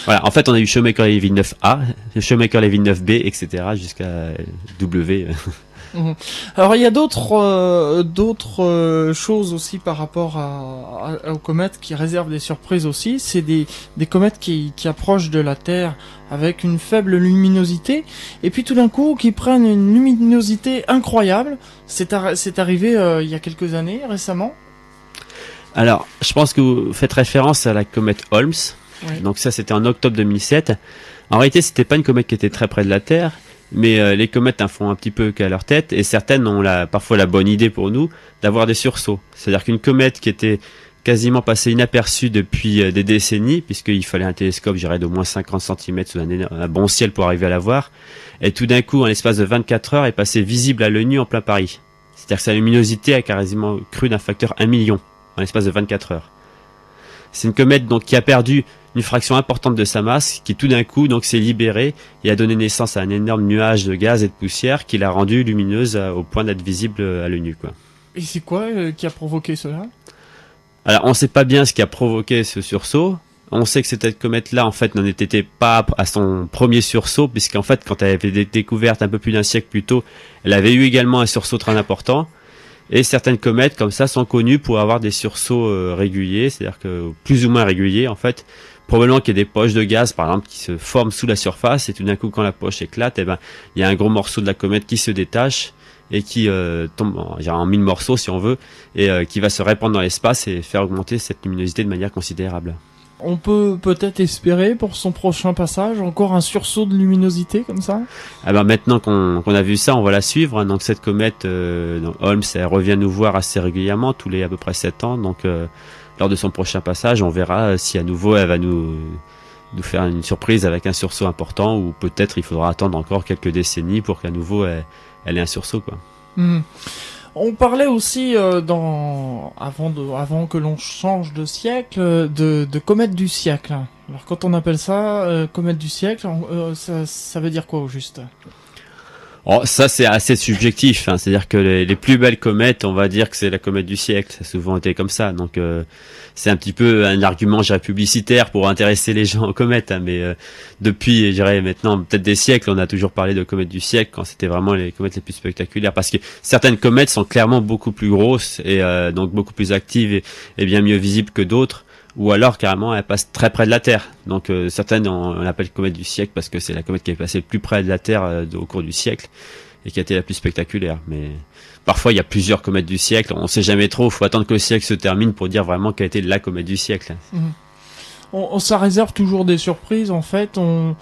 Voilà. En fait, on a eu Shoemaker-Levy 9A, Shoemaker-Levy 9B, etc. jusqu'à W.
Mhm. Alors il y a d'autres euh, d'autres euh, choses aussi par rapport à, aux comètes qui réservent des surprises aussi. C'est des, des comètes qui, qui approchent de la Terre avec une faible luminosité et puis tout d'un coup qui prennent une luminosité incroyable. C'est c'est arrivé euh, il y a quelques années récemment.
Alors je pense que vous faites référence à la comète Holmes. Donc ça c'était en octobre 2007. En réalité c'était pas une comète qui était très près de la Terre mais euh, les comètes en font un petit peu qu'à leur tête et certaines ont la, parfois la bonne idée pour nous d'avoir des sursauts. C'est-à-dire qu'une comète qui était quasiment passée inaperçue depuis euh, des décennies, puisqu'il fallait un télescope, j'irais, d'au moins 50 cm sous un, bon ciel pour arriver à la voir, et tout d'un coup, en l'espace de 24 heures, est passée visible à l'œil nu en plein Paris. C'est-à-dire que sa luminosité a quasiment cru d'un facteur 1 million en l'espace de 24 heures. C'est une comète donc qui a perdu une fraction importante de sa masse qui tout d'un coup donc s'est libérée et a donné naissance à un énorme nuage de gaz et de poussière qui l'a rendue lumineuse euh, au point d'être visible à l'œil nu quoi.
Et c'est quoi euh, qui a provoqué cela?
Alors on sait pas bien ce qui a provoqué ce sursaut. On sait que cette comète-là, en fait, n'en était pas à son premier sursaut, puisqu'en fait, quand elle avait été découverte un peu plus d'un siècle plus tôt, elle avait eu également un sursaut très important. Et certaines comètes comme ça sont connues pour avoir des sursauts euh, réguliers, c'est-à-dire que plus ou moins réguliers en fait, probablement qu'il y a des poches de gaz, par exemple, qui se forment sous la surface, et tout d'un coup, quand la poche éclate, eh ben, il y a un gros morceau de la comète qui se détache et qui euh, tombe en, en mille morceaux, si on veut, et euh, qui va se répandre dans l'espace et faire augmenter cette luminosité de manière considérable.
On peut peut-être espérer pour son prochain passage encore un sursaut de luminosité comme ça?
Ah ben Maintenant qu'on a vu ça, on va la suivre. Hein. Donc cette comète, euh, Holmes, elle revient nous voir assez régulièrement, tous les à peu près 7 ans. Donc lors de son prochain passage, on verra si à nouveau elle va nous nous faire une surprise avec un sursaut important ou peut-être il faudra attendre encore quelques décennies pour qu'à nouveau elle, ait un sursaut quoi.
Hmm. On parlait aussi euh, dans avant de avant que l'on change de siècle de, de comète du siècle. Alors quand on appelle ça euh, comète du siècle, euh, ça, ça veut dire quoi au juste?
Oh, ça c'est assez subjectif, hein. c'est-à-dire que les, plus belles comètes, on va dire que c'est la comète du siècle, ça a souvent été comme ça, donc euh, c'est un petit peu un argument publicitaire pour intéresser les gens aux comètes, hein. mais euh, depuis, je dirais maintenant peut-être des siècles, on a toujours parlé de comètes du siècle quand c'était vraiment les comètes les plus spectaculaires, parce que certaines comètes sont clairement beaucoup plus grosses et euh, donc beaucoup plus actives et bien mieux visibles que d'autres ou alors carrément elle passe très près de la Terre. Donc euh, certaines on, l'appelle comète du siècle parce que c'est la comète qui est passée le plus près de la Terre euh, au cours du siècle et qui a été la plus spectaculaire. Mais parfois il y a plusieurs comètes du siècle, on sait jamais trop, il faut attendre que le siècle se termine pour dire vraiment quelle a été la comète du siècle.
Mhm. On, ça réserve toujours des surprises en fait. On,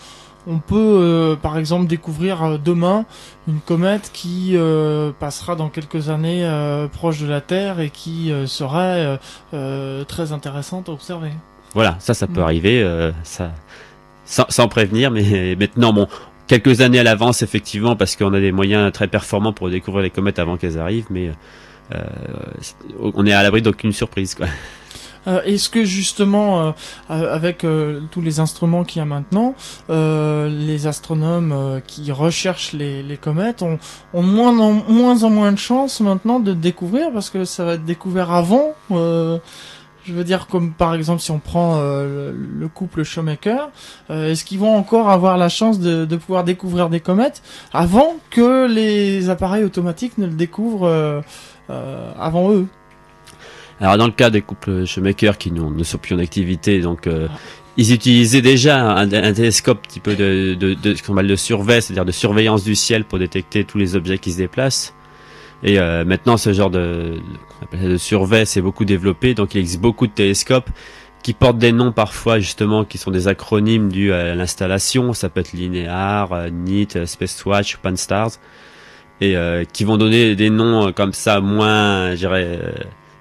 on peut euh, par exemple découvrir euh, demain une comète qui euh, passera dans quelques années proche de la Terre et qui serait très intéressante à observer.
Voilà, ça, ça peut mm. arriver, ça, sans, prévenir, mais maintenant, bon, quelques années à l'avance, effectivement, parce qu'on a des moyens très performants pour découvrir les comètes avant qu'elles arrivent, mais on est à l'abri d'aucune surprise, quoi.
Euh, est-ce que justement, euh, euh, avec tous les instruments qu'il y a maintenant, les astronomes qui recherchent les, les comètes ont, moins, en, moins en moins de chances maintenant de découvrir parce que ça va être découvert avant je veux dire, comme par exemple si on prend le, couple Shoemaker, est-ce qu'ils vont encore avoir la chance de, de, pouvoir découvrir des comètes avant que les appareils automatiques ne le découvrent avant eux?
Alors dans le cas des couples Shoemaker qui ne sont plus en activité, donc euh, ils utilisaient déjà un, télescope type de, de, de, de, de surveille, c'est-à-dire de surveillance du ciel pour détecter tous les objets qui se déplacent. Et euh, maintenant, ce genre de, de s'est beaucoup développé, donc il existe beaucoup de télescopes qui portent des noms parfois justement qui sont des acronymes dus à l'installation. Ça peut être Linear, euh, NIT, Spacewatch, Pan-STARRS, et euh, qui vont donner des noms comme ça moins, je dirais,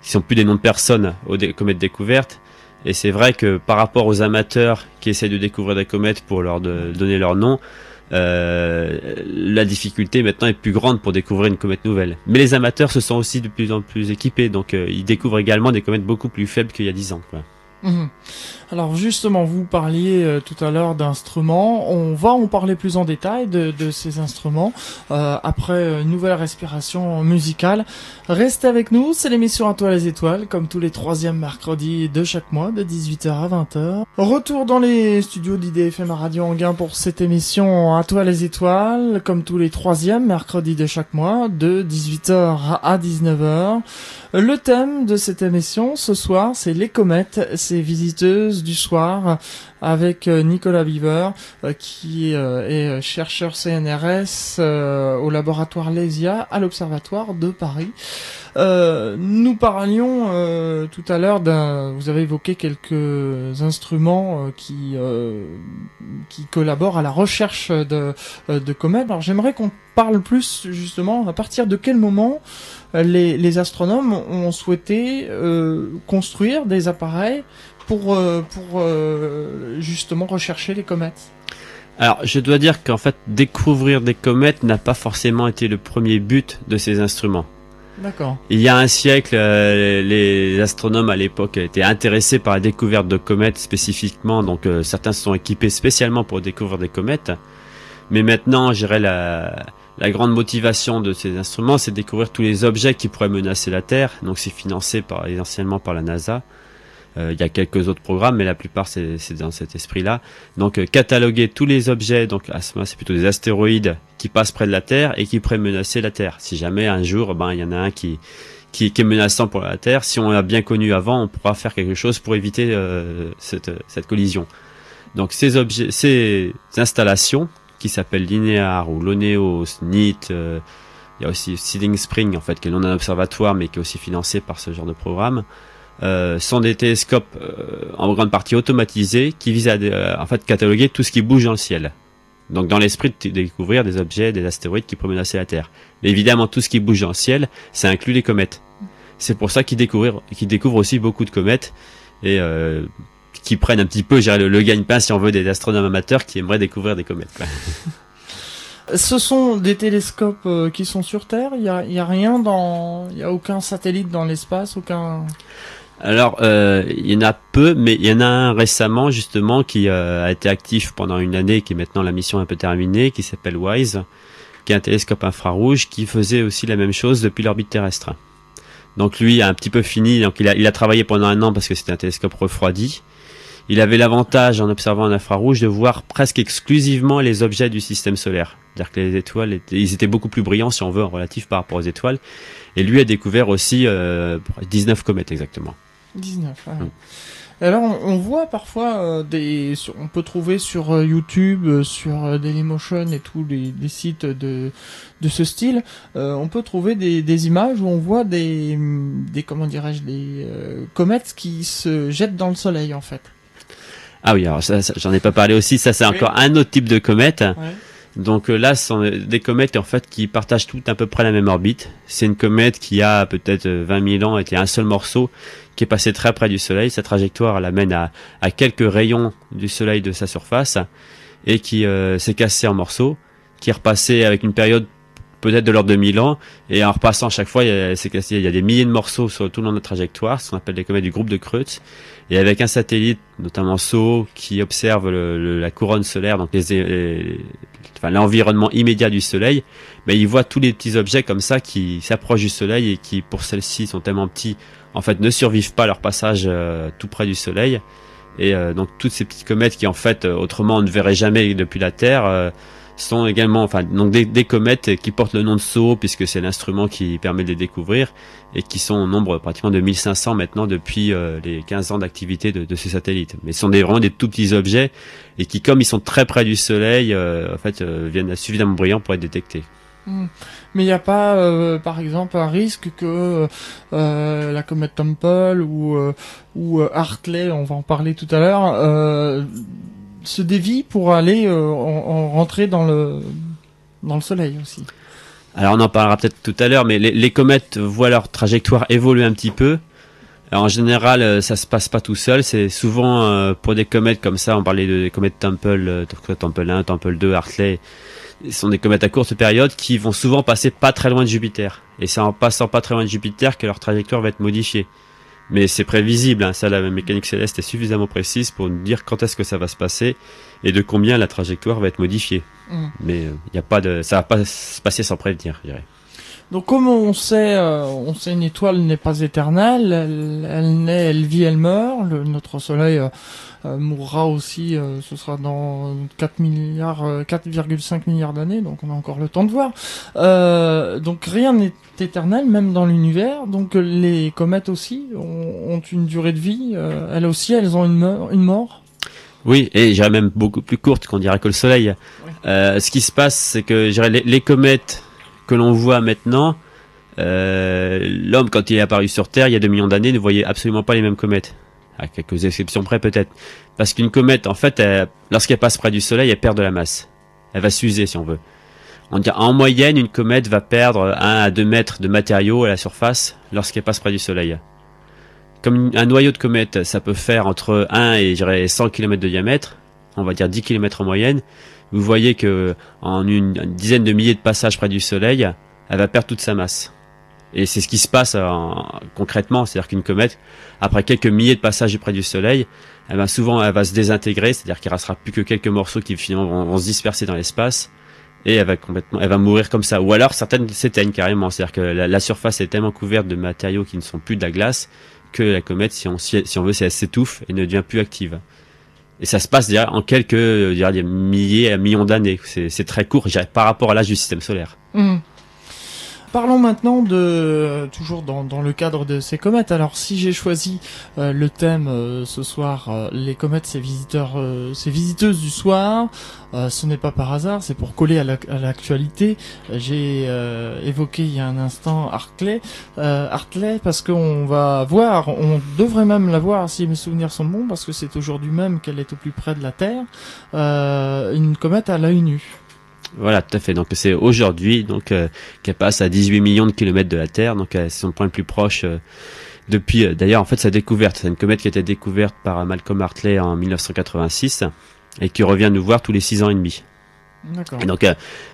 qui sont plus des noms de personnes aux comètes découvertes. Et c'est vrai que par rapport aux amateurs qui essaient de découvrir des comètes pour leur donner leur nom, euh, la difficulté maintenant est plus grande pour découvrir une comète nouvelle. Mais les amateurs se sont aussi de plus en plus équipés, donc euh, ils découvrent également des comètes beaucoup plus faibles qu'il y a 10 ans. Quoi.
Mhm. Alors justement, vous parliez euh, tout à l'heure d'instruments. On va en parler plus en détail de, ces instruments euh, après une nouvelle respiration musicale. Restez avec nous, c'est l'émission à toi les étoiles, comme tous les troisièmes mercredis de chaque mois, de 18h à 20h. Retour dans les studios d'IDFM Radio Anguin pour cette émission à toi les étoiles, comme tous les troisièmes mercredis de chaque mois, de 18h à 19h. Le thème de cette émission ce soir, c'est les comètes, ces visiteuses du soir, avec euh, Nicolas Beaver, euh, qui euh, est chercheur CNRS au laboratoire Lesia à l'Observatoire de Paris. nous parlions tout à l'heure d'un, vous avez évoqué quelques instruments qui qui collaborent à la recherche de, de comètes. Alors j'aimerais qu'on parle plus justement à partir de quel moment les astronomes ont souhaité construire des appareils pour, euh, pour euh, justement rechercher les comètes
alors, je dois dire qu'en fait, découvrir des comètes n'a pas forcément été le premier but de ces instruments.
D'accord.
Il y a un siècle, euh, les astronomes à l'époque étaient intéressés par la découverte de comètes spécifiquement, donc certains se sont équipés spécialement pour découvrir des comètes. Mais maintenant, je dirais la, la grande motivation de ces instruments, c'est de découvrir tous les objets qui pourraient menacer la Terre. Donc, c'est financé par, essentiellement par la NASA. Euh, il y a quelques autres programmes, mais la plupart c'est dans cet esprit-là. Donc euh, cataloguer tous les objets, donc à ce moment c'est plutôt des astéroïdes qui passent près de la Terre et qui pourraient menacer la Terre. Si jamais un jour, ben il y en a un qui qui, est menaçant pour la Terre, si on l'a bien connu avant, on pourra faire quelque chose pour éviter euh, cette, cette collision. Donc ces objets, ces installations qui s'appellent Linear ou Loneos, NIT, il y a aussi Seeding Spring en fait qui est non un observatoire mais qui est aussi financé par ce genre de programme. Euh, sont des télescopes euh, en grande partie automatisés qui visent à euh, en fait cataloguer tout ce qui bouge dans le ciel. Donc dans l'esprit de découvrir des objets, des astéroïdes qui pourraient menacer la Terre. Mais évidemment, tout ce qui bouge dans le ciel, ça inclut les comètes. C'est pour ça qu'ils découvrent, qu'ils découvrent aussi beaucoup de comètes et qui prennent un petit peu, le, le gagne-pain si on veut des astronomes amateurs qui aimeraient découvrir des comètes.
Ce sont des télescopes qui sont sur Terre. Il y a, y a, rien dans, il y a aucun satellite dans l'espace, aucun.
Alors, euh, il y en a peu, mais il y en a un récemment justement qui euh, a été actif pendant une année, qui est maintenant la mission un peu terminée, qui s'appelle WISE, qui est un télescope infrarouge qui faisait aussi la même chose depuis l'orbite terrestre. Donc lui a un petit peu fini, donc il a, il a travaillé pendant un an parce que c'était un télescope refroidi. Il avait l'avantage en observant en infrarouge de voir presque exclusivement les objets du système solaire. C'est-à-dire que les étoiles, étaient, ils étaient beaucoup plus brillants si on veut en relatif par rapport aux étoiles. Et lui a découvert aussi euh, 19 comètes exactement.
19. Mm. Alors on, voit parfois euh, des, on peut trouver sur euh, YouTube, euh, sur Dailymotion et tous les, sites de de ce style, on peut trouver des, des, images où on voit des des comment dirais-je des comètes qui se jettent dans le soleil en fait.
Ah oui, alors ça, j'en ai pas parlé aussi. Ça c'est encore un autre type de comète. Ouais. Donc là, ce sont des comètes en fait qui partagent toutes à peu près la même orbite. C'est une comète qui a peut-être 20 000 ans, était un seul morceau qui est passé très près du Soleil. Sa trajectoire l'amène à, à quelques rayons du Soleil de sa surface et qui euh, s'est cassé en morceaux, qui est repassé avec une période peut-être de l'ordre de 1000 ans, et en repassant chaque fois, il y, cassé, il y a des milliers de morceaux sur tout le long de la trajectoire, ce qu'on appelle les comètes du groupe de Kreutz, et avec un satellite, notamment SO, qui observe le, la couronne solaire, donc enfin, l'environnement immédiat du Soleil, mais il voit tous les petits objets comme ça qui s'approchent du Soleil et qui, pour celles-ci, sont tellement petits en fait ne survivent pas leur passage euh, tout près du Soleil. Et euh, donc toutes ces petites comètes qui en fait euh, autrement on ne verrait jamais depuis la Terre sont également, enfin, donc des, des, comètes qui portent le nom de SO puisque c'est l'instrument qui permet de les découvrir et qui sont au nombre pratiquement de 1500 maintenant depuis euh, les 15 ans d'activité de, de, ces satellites. Mais ce sont des, vraiment des tout petits objets et qui, comme ils sont très près du Soleil, euh, en fait, euh, viennent suffisamment brillants pour être détectés.
Hmm. Mais il n'y a pas, par exemple, un risque que la comète Temple ou, ou Hartley, on va en parler tout à l'heure, se dévie pour aller euh, en, rentrer dans le dans le soleil aussi.
Alors on en parlera peut-être tout à l'heure, mais les, comètes voient leur trajectoire évoluer un petit peu. Alors, en général, euh, ça se passe pas tout seul. C'est souvent euh, pour des comètes comme ça. On parlait de, des comètes Temple, Temple 1, Temple 2, Hartley. Ce sont des comètes à courte période qui vont souvent passer pas très loin de Jupiter. Et c'est en passant pas très loin de Jupiter que leur trajectoire va être modifiée. Mais c'est prévisible, hein. ça la mécanique céleste est suffisamment précise pour nous dire quand est-ce que ça va se passer et de combien la trajectoire va être modifiée. Mm. Mais il euh, y a pas de, ça va pas se passer sans prévenir, je dirais.
Donc comme on sait, euh, on sait une étoile n'est pas éternelle, elle, elle naît, elle vit, elle meurt. Le, notre Soleil euh, euh, mourra aussi, ce sera dans 4 milliards, 4,5 milliards d'années, donc on a encore le temps de voir. donc rien n'est éternel, même dans l'univers. Donc les comètes aussi ont, ont une durée de vie. elles aussi, elles ont une, une mort.
Oui, et j'irais même beaucoup plus courte qu'on dirait que le Soleil. ce qui se passe, c'est que les, les comètes que l'on voit maintenant, euh, l'homme, quand il est apparu sur Terre il y a 2 millions d'années, ne voyait absolument pas les mêmes comètes. À quelques exceptions près peut-être. Parce qu'une comète, en fait, lorsqu'elle passe près du Soleil, elle perd de la masse. Elle va s'user, si on veut. On dit, en moyenne, une comète va perdre 1 à 2 mètres de matériaux à la surface lorsqu'elle passe près du Soleil. Comme un noyau de comète, ça peut faire entre 1 et je dirais, 100 km de diamètre, on va dire 10 km en moyenne, vous voyez que en une, dizaine de milliers de passages près du Soleil, elle va perdre toute sa masse. Et c'est ce qui se passe concrètement, c'est-à-dire qu'une comète, après quelques milliers de passages près du Soleil, elle va souvent, elle va se désintégrer, c'est-à-dire qu'il restera plus que quelques morceaux qui finalement vont, se disperser dans l'espace, et elle va complètement, elle va mourir comme ça. Ou alors certaines s'éteignent carrément, c'est-à-dire que la, surface est tellement couverte de matériaux qui ne sont plus de la glace que la comète, si on, si on veut, si elle s'étouffe et ne devient plus active. Et ça se passe en quelques milliers, millions d'années. C'est très court par rapport à l'âge du système solaire.
Mmh. Parlons maintenant de toujours dans, dans, le cadre de ces comètes. Alors si j'ai choisi euh, le thème euh, ce soir, euh, les comètes, ces visiteurs, ces visiteuses du soir, ce n'est pas par hasard, c'est pour coller à l'actualité. j'ai évoqué il y a un instant Hartley, Hartley parce qu'on va voir, on devrait même la voir si mes souvenirs sont bons, parce que c'est aujourd'hui même qu'elle est au plus près de la Terre, une comète à l'œil nu.
Voilà, tout à fait. Donc c'est aujourd'hui donc euh, qu'elle passe à 18 millions de kilomètres de la Terre, donc c'est son point le plus proche euh, depuis. Euh, d'ailleurs, en fait, sa découverte, c'est une comète qui a été découverte par Malcolm Hartley en 1986 et qui revient nous voir tous les 6 ans et demi. Et donc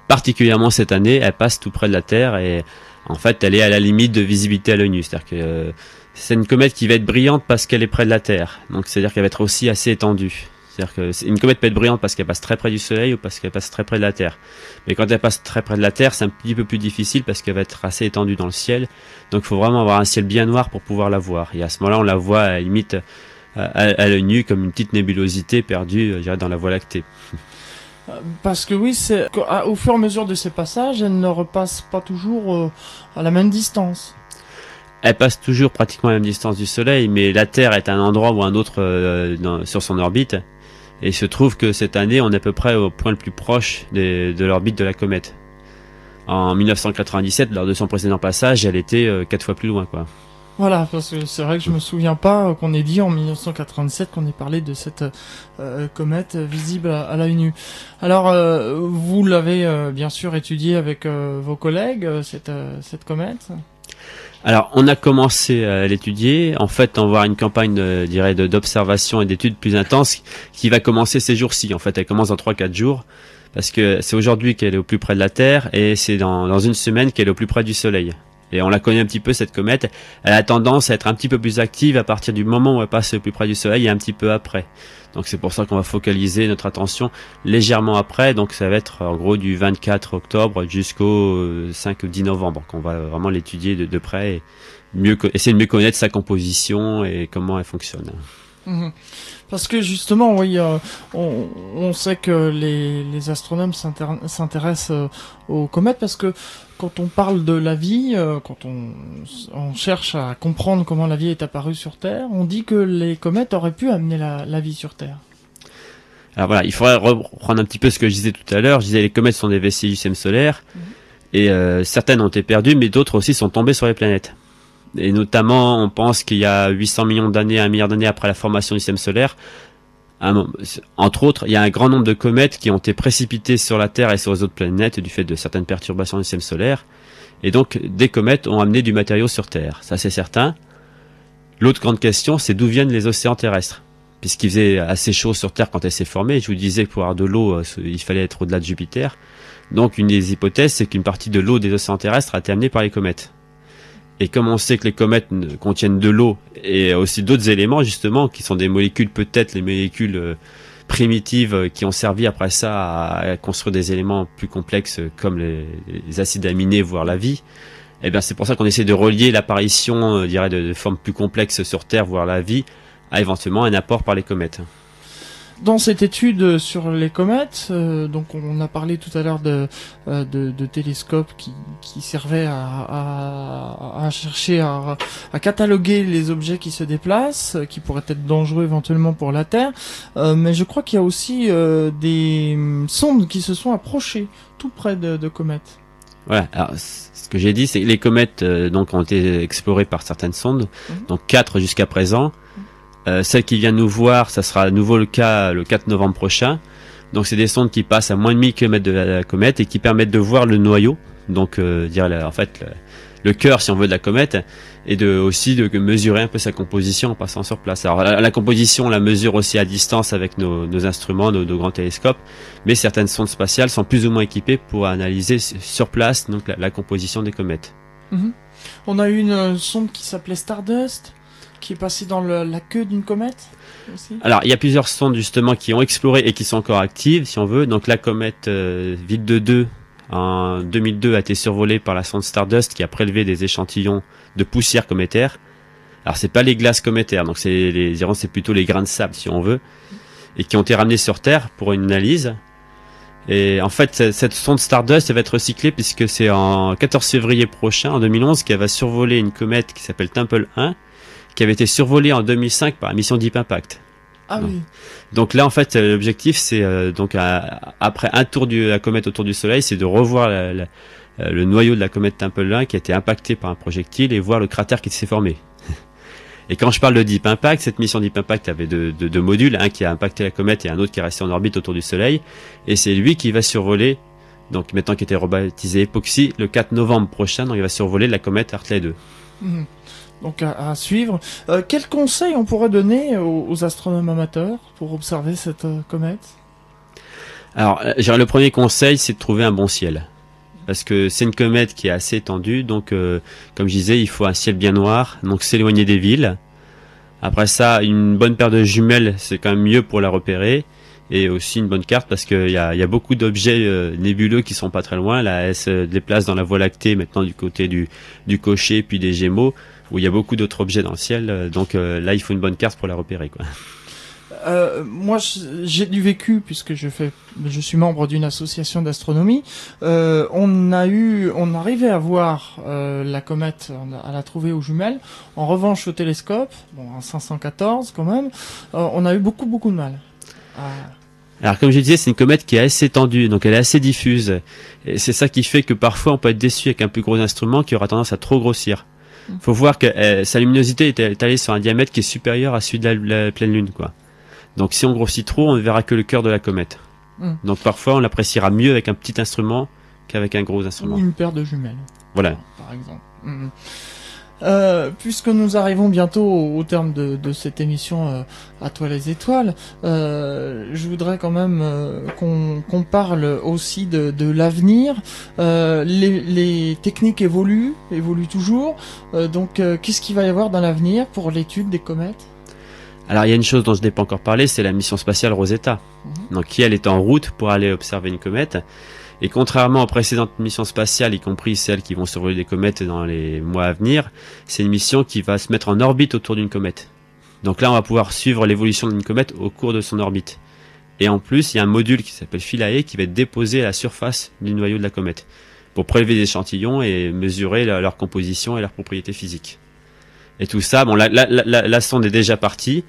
particulièrement cette année, elle passe tout près de la Terre et en fait, elle est à la limite de visibilité à l'œil nu, c'est-à-dire que c'est une comète qui va être brillante parce qu'elle est près de la Terre. Donc c'est-à-dire qu'elle va être aussi assez étendue. C'est-à-dire que une comète peut être brillante parce qu'elle passe très près du Soleil ou parce qu'elle passe très près de la Terre. Mais quand elle passe très près de la Terre, c'est un petit peu plus difficile parce qu'elle va être assez étendue dans le ciel. Donc il faut vraiment avoir un ciel bien noir pour pouvoir la voir. Et à ce moment-là, on la voit à limite à, l'œil nu comme une petite nébulosité perdue je dirais, dans la Voie lactée.
Parce que oui, c'est au fur et à mesure de ces passages, elle ne repasse pas toujours euh, à la même distance
elle passe toujours pratiquement à la même distance du Soleil, mais la Terre est un endroit ou un autre euh, sur son orbite. Et il se trouve que cette année, on est à peu près au point le plus proche de l'orbite de la comète. En 1997, lors de son précédent passage, elle était euh, quatre fois plus loin.
Voilà, parce que c'est vrai que je me souviens pas qu'on ait dit en 1987 qu'on ait parlé de cette euh, comète visible à, à l'œil nu. Alors, euh, vous l'avez bien sûr étudié avec vos collègues cette cette comète?
Alors, on a commencé à l'étudier. En fait, on va avoir une campagne, de, dirais, d'observation et d'études plus intense qui va commencer ces jours-ci. En fait, elle commence dans 3-4 jours parce que c'est aujourd'hui qu'elle est au plus près de la Terre et c'est dans, dans une semaine qu'elle est au plus près du Soleil. Et on la connaît un petit peu cette comète. Elle a tendance à être un petit peu plus active à partir du moment où elle passe au plus près du Soleil et un petit peu après. Donc c'est pour ça qu'on va focaliser notre attention légèrement après. Donc ça va être en gros du 24 octobre jusqu'au 5 ou 10 novembre qu'on va vraiment l'étudier de, près et mieux essayer de mieux connaître sa composition et comment elle fonctionne.
Mhm. Parce que justement, oui, euh, on, sait que les, les astronomes s'intéressent euh, aux comètes parce que quand on parle de la vie, euh, quand on, on, cherche à comprendre comment la vie est apparue sur Terre, on dit que les comètes auraient pu amener la, la vie sur Terre.
Alors voilà, il faudrait reprendre un petit peu ce que je disais tout à l'heure. Je disais les comètes sont des vestiges du système solaire mhm. et certaines ont été perdues, mais d'autres aussi sont tombées sur les planètes. Et notamment, on pense qu'il y a 800 millions d'années, un milliard d'années après la formation du système solaire, entre autres, il y a un grand nombre de comètes qui ont été précipitées sur la Terre et sur les autres planètes du fait de certaines perturbations du système solaire. Et donc, des comètes ont amené du matériau sur Terre. Ça, c'est certain. L'autre grande question, c'est d'où viennent les océans terrestres? Puisqu'il faisait assez chaud sur Terre quand elle s'est formée. Je vous disais que pour avoir de l'eau, euh, il fallait être au-delà de Jupiter. Donc, une des hypothèses, c'est qu'une partie de l'eau des océans terrestres a été amenée par les comètes. Et comme on sait que les comètes contiennent de l'eau et aussi d'autres éléments justement qui sont des molécules peut-être les molécules euh, primitives euh, qui ont servi après ça à construire des éléments plus complexes comme les, acides aminés voire la vie. Et eh bien c'est pour ça qu'on essaie de relier l'apparition, euh, dirais, de formes plus complexes sur Terre voire la vie à éventuellement un apport par les comètes.
Dans cette étude sur les comètes, euh, donc on a parlé tout à l'heure de, euh, de, de, télescopes qui, qui servaient à, à, à chercher à, à, cataloguer les objets qui se déplacent, qui pourraient être dangereux éventuellement pour la Terre. Euh, mais je crois qu'il y a aussi des sondes qui se sont approchées tout près de, de comètes.
Voilà. Alors, ce que j'ai dit, c'est que les comètes donc ont été explorées par certaines sondes, mhm. donc quatre jusqu'à présent. Euh, celle qui vient nous voir, ça sera à nouveau le cas le 4 novembre prochain. Donc c'est des sondes qui passent à moins de 1000 km de la, comète et qui permettent de voir le noyau, donc euh, dire en fait le, cœur si on veut de la comète, et de aussi de mesurer un peu sa composition en passant sur place. Alors la, composition, on la mesure aussi à distance avec nos, instruments, nos, grands télescopes, mais certaines sondes spatiales sont plus ou moins équipées pour analyser sur place donc la, composition des comètes.
Mhm. On a eu une sonde qui s'appelait Stardust qui est passé dans la queue d'une comète
Alors, il y a plusieurs sondes justement qui ont exploré et qui sont encore actives, si on veut. Donc, la comète euh, de 2 en 2002 a été survolée par la sonde Stardust qui a prélevé des échantillons de poussière cométaire. Alors, c'est pas les glaces cométaires, donc c'est les, c'est plutôt les grains de sable, si on veut, et qui ont été ramenés sur Terre pour une analyse. Et en fait, cette sonde Stardust elle va être recyclée puisque c'est en 14 février prochain, en 2011, qu'elle va survoler une comète qui s'appelle Temple 1 qui avait été survolé en 2005 par la mission Deep Impact.
Ah oui.
Donc là, en fait, l'objectif, c'est euh, donc après un tour de la comète autour du Soleil, c'est de revoir euh, le noyau de la comète Temple 1 qui a été impacté par un projectile et voir le cratère qui s'est formé. Et quand je parle de Deep Impact, cette mission Deep Impact avait deux, deux, modules, un qui a impacté la comète et un autre qui est resté en orbite autour du Soleil. Et c'est lui qui va survoler, donc maintenant qui était rebaptisé Epoxy, le 4 novembre prochain, donc il va survoler la comète Hartley 2
donc à, suivre. Euh, quels conseils on pourrait donner aux, astronomes amateurs pour observer cette euh, comète?
Alors, euh, le premier conseil, c'est de trouver un bon ciel. Parce que c'est une comète qui est assez étendue, donc comme je disais, il faut un ciel bien noir, donc s'éloigner des villes. Après ça, une bonne paire de jumelles, c'est quand même mieux pour la repérer et aussi une bonne carte parce qu'il y a, beaucoup d'objets nébuleux qui sont pas très loin. Là, elle se déplace dans la Voie lactée, maintenant du côté du cocher puis des Gémeaux où il y a beaucoup d'autres objets dans le ciel. Euh, donc euh, là, il faut une bonne carte pour la repérer, quoi.
Euh, moi, j'ai du vécu puisque je fais, je suis membre d'une association d'astronomie. Euh, on a eu, on arrivait à voir euh, la comète, à la trouver aux jumelles. En revanche, au télescope, bon, en 514 quand même, euh, on a eu beaucoup beaucoup de mal.
Alors comme je disais, c'est une comète qui est assez tendue, donc elle est assez diffuse. Et c'est ça qui fait que parfois on peut être déçu avec un plus gros instrument qui aura tendance à trop grossir faut voir que euh, sa luminosité est étalée sur un diamètre qui est supérieur à celui de la, pleine lune, quoi. Donc si on grossit trop, on ne verra que le cœur de la comète. Hmm. Donc parfois, on l'appréciera mieux avec un petit instrument qu'avec un gros instrument.
Une paire de jumelles.
Voilà.
Par exemple. Hmm. Euh, puisque nous arrivons bientôt au, terme de, de, cette émission euh, à toi les étoiles, euh, je voudrais quand même qu'on parle aussi de, de l'avenir. Les, les, techniques évoluent, évoluent toujours. donc, qu'est-ce qu'il va y avoir dans l'avenir pour l'étude des comètes?
Alors il y a une chose dont je n'ai pas encore parlé, c'est la mission spatiale Rosetta, mhm. donc qui elle est en route pour aller observer une comète. Et contrairement aux précédentes missions spatiales, y compris celles qui vont survoler des comètes dans les mois à venir, c'est une mission qui va se mettre en orbite autour d'une comète. Donc là, on va pouvoir suivre l'évolution d'une comète au cours de son orbite. Et en plus, il y a un module qui s'appelle Philae qui va être déposé à la surface du noyau de la comète pour prélever des échantillons et mesurer leur composition et leurs propriétés physiques. Et tout ça, bon, la, la, sonde est déjà partie.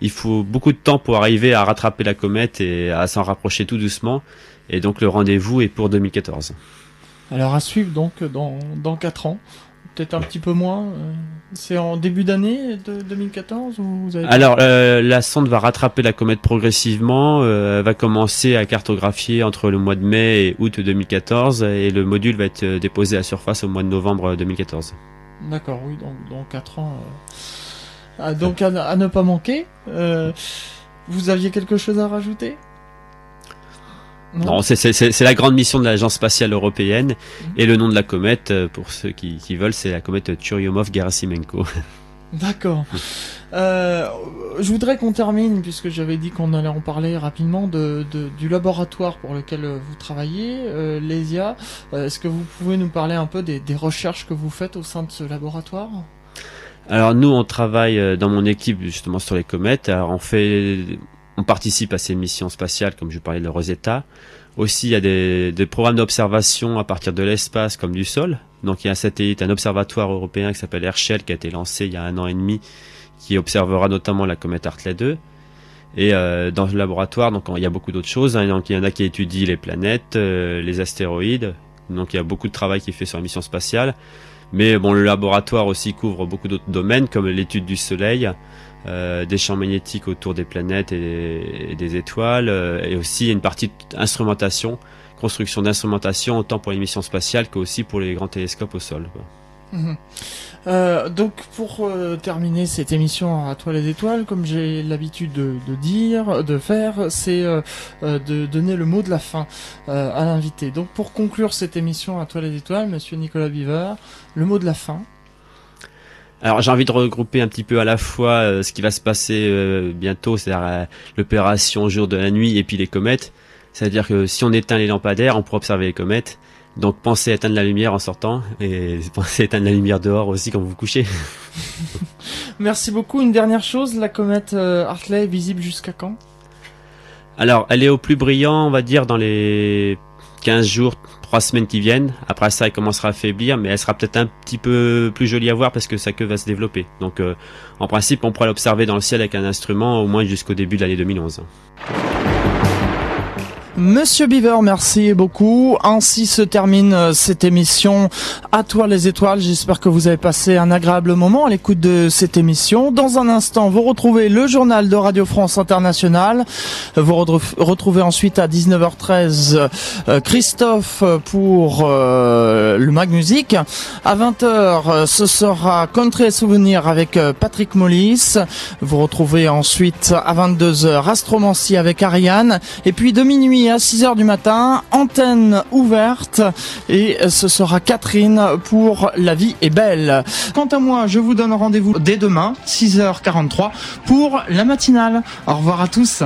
Il faut beaucoup de temps pour arriver à rattraper la comète et à s'en rapprocher tout doucement. Et donc le rendez-vous est pour 2014.
Alors à suivre donc dans, dans 4 ans peut-être un petit peu moins. Euh, c'est en début d'année de 2014 ou vous avez
Alors euh, la sonde va rattraper la comète progressivement, euh, va commencer à cartographier entre le mois de mai et août 2014 et le module va être déposé à surface au mois de novembre 2014.
D'accord, oui, donc dans 4 ans. Ah, donc à, ne pas manquer. vous aviez quelque chose à rajouter?
Non, c'est la grande mission de l'agence spatiale européenne. Mhm. Et le nom de la comète, euh, pour ceux qui, veulent, c'est la comète Churyumov-Gerasimenko.
D'accord. Euh, je voudrais qu'on termine, puisque j'avais dit qu'on allait en parler rapidement, de, du laboratoire pour lequel euh, vous travaillez, euh, l'ESIA. Est-ce que vous pouvez nous parler un peu des, des, recherches que vous faites au sein de ce laboratoire?
Alors nous, on travaille dans mon équipe justement sur les comètes. Alors on fait on participe à ces missions spatiales, comme je parlais de Rosetta. Aussi, il y a des, programmes d'observation à partir de l'espace comme du sol. Donc, il y a un satellite, un observatoire européen qui s'appelle Herschel, qui a été lancé il y a un an et demi, qui observera notamment la comète Hartley 2. Et euh, dans le laboratoire, donc il y a beaucoup d'autres choses. Hein. Donc, il y en a qui étudient les planètes, euh, les astéroïdes. Donc, il y a beaucoup de travail qui est fait sur la mission spatiale. Mais bon, le laboratoire aussi couvre beaucoup d'autres domaines, comme l'étude du Soleil, euh, des champs magnétiques autour des planètes et, des étoiles, euh, et aussi une partie instrumentation, construction d'instrumentation autant pour les missions spatiales qu'aussi pour les grands télescopes au sol.
Mhm. Euh, donc pour terminer cette émission à toi les étoiles, comme j'ai l'habitude de, dire, de faire, c'est de donner le mot de la fin à l'invité. Donc pour conclure cette émission à toi les étoiles, Monsieur Nicolas Biver, le mot de la fin.
Alors j'ai envie de regrouper un petit peu à la fois euh, ce qui va se passer euh, bientôt, c'est-à-dire euh, l'opération jour de la nuit et puis les comètes. C'est-à-dire que si on éteint les lampadaires, on pourra observer les comètes. Donc pensez à éteindre la lumière en sortant et pensez à éteindre la lumière dehors aussi quand vous vous couchez.
Merci beaucoup. Une dernière chose, la comète Hartley est visible jusqu'à quand?
Alors elle est au plus brillant, on va dire, dans les 15 jours, 3 semaines qui viennent. Après ça, elle commencera à faiblir, mais elle sera peut-être un petit peu plus jolie à voir parce que sa queue va se développer. Donc, euh, en principe, on pourra l'observer dans le ciel avec un instrument au moins jusqu'au début de l'année 2011.
Monsieur Beaver, merci beaucoup. Ainsi se termine euh, cette émission À toi les étoiles. J'espère que vous avez passé un agréable moment à l'écoute de cette émission. Dans un instant, vous retrouvez le journal de Radio France Internationale. Vous retrouvez ensuite à 19h13 euh, Christophe pour euh, le Mag Music. À 20h, ce sera Country et Souvenir avec Patrick Mollis. Vous retrouvez ensuite à 22h Astromancie avec Ariane. Et puis de minuit à 6h du matin, antenne ouverte et ce sera Catherine pour La vie est belle. Quant à moi, je vous donne rendez-vous dès demain, 6h43 pour la matinale. Au revoir à tous.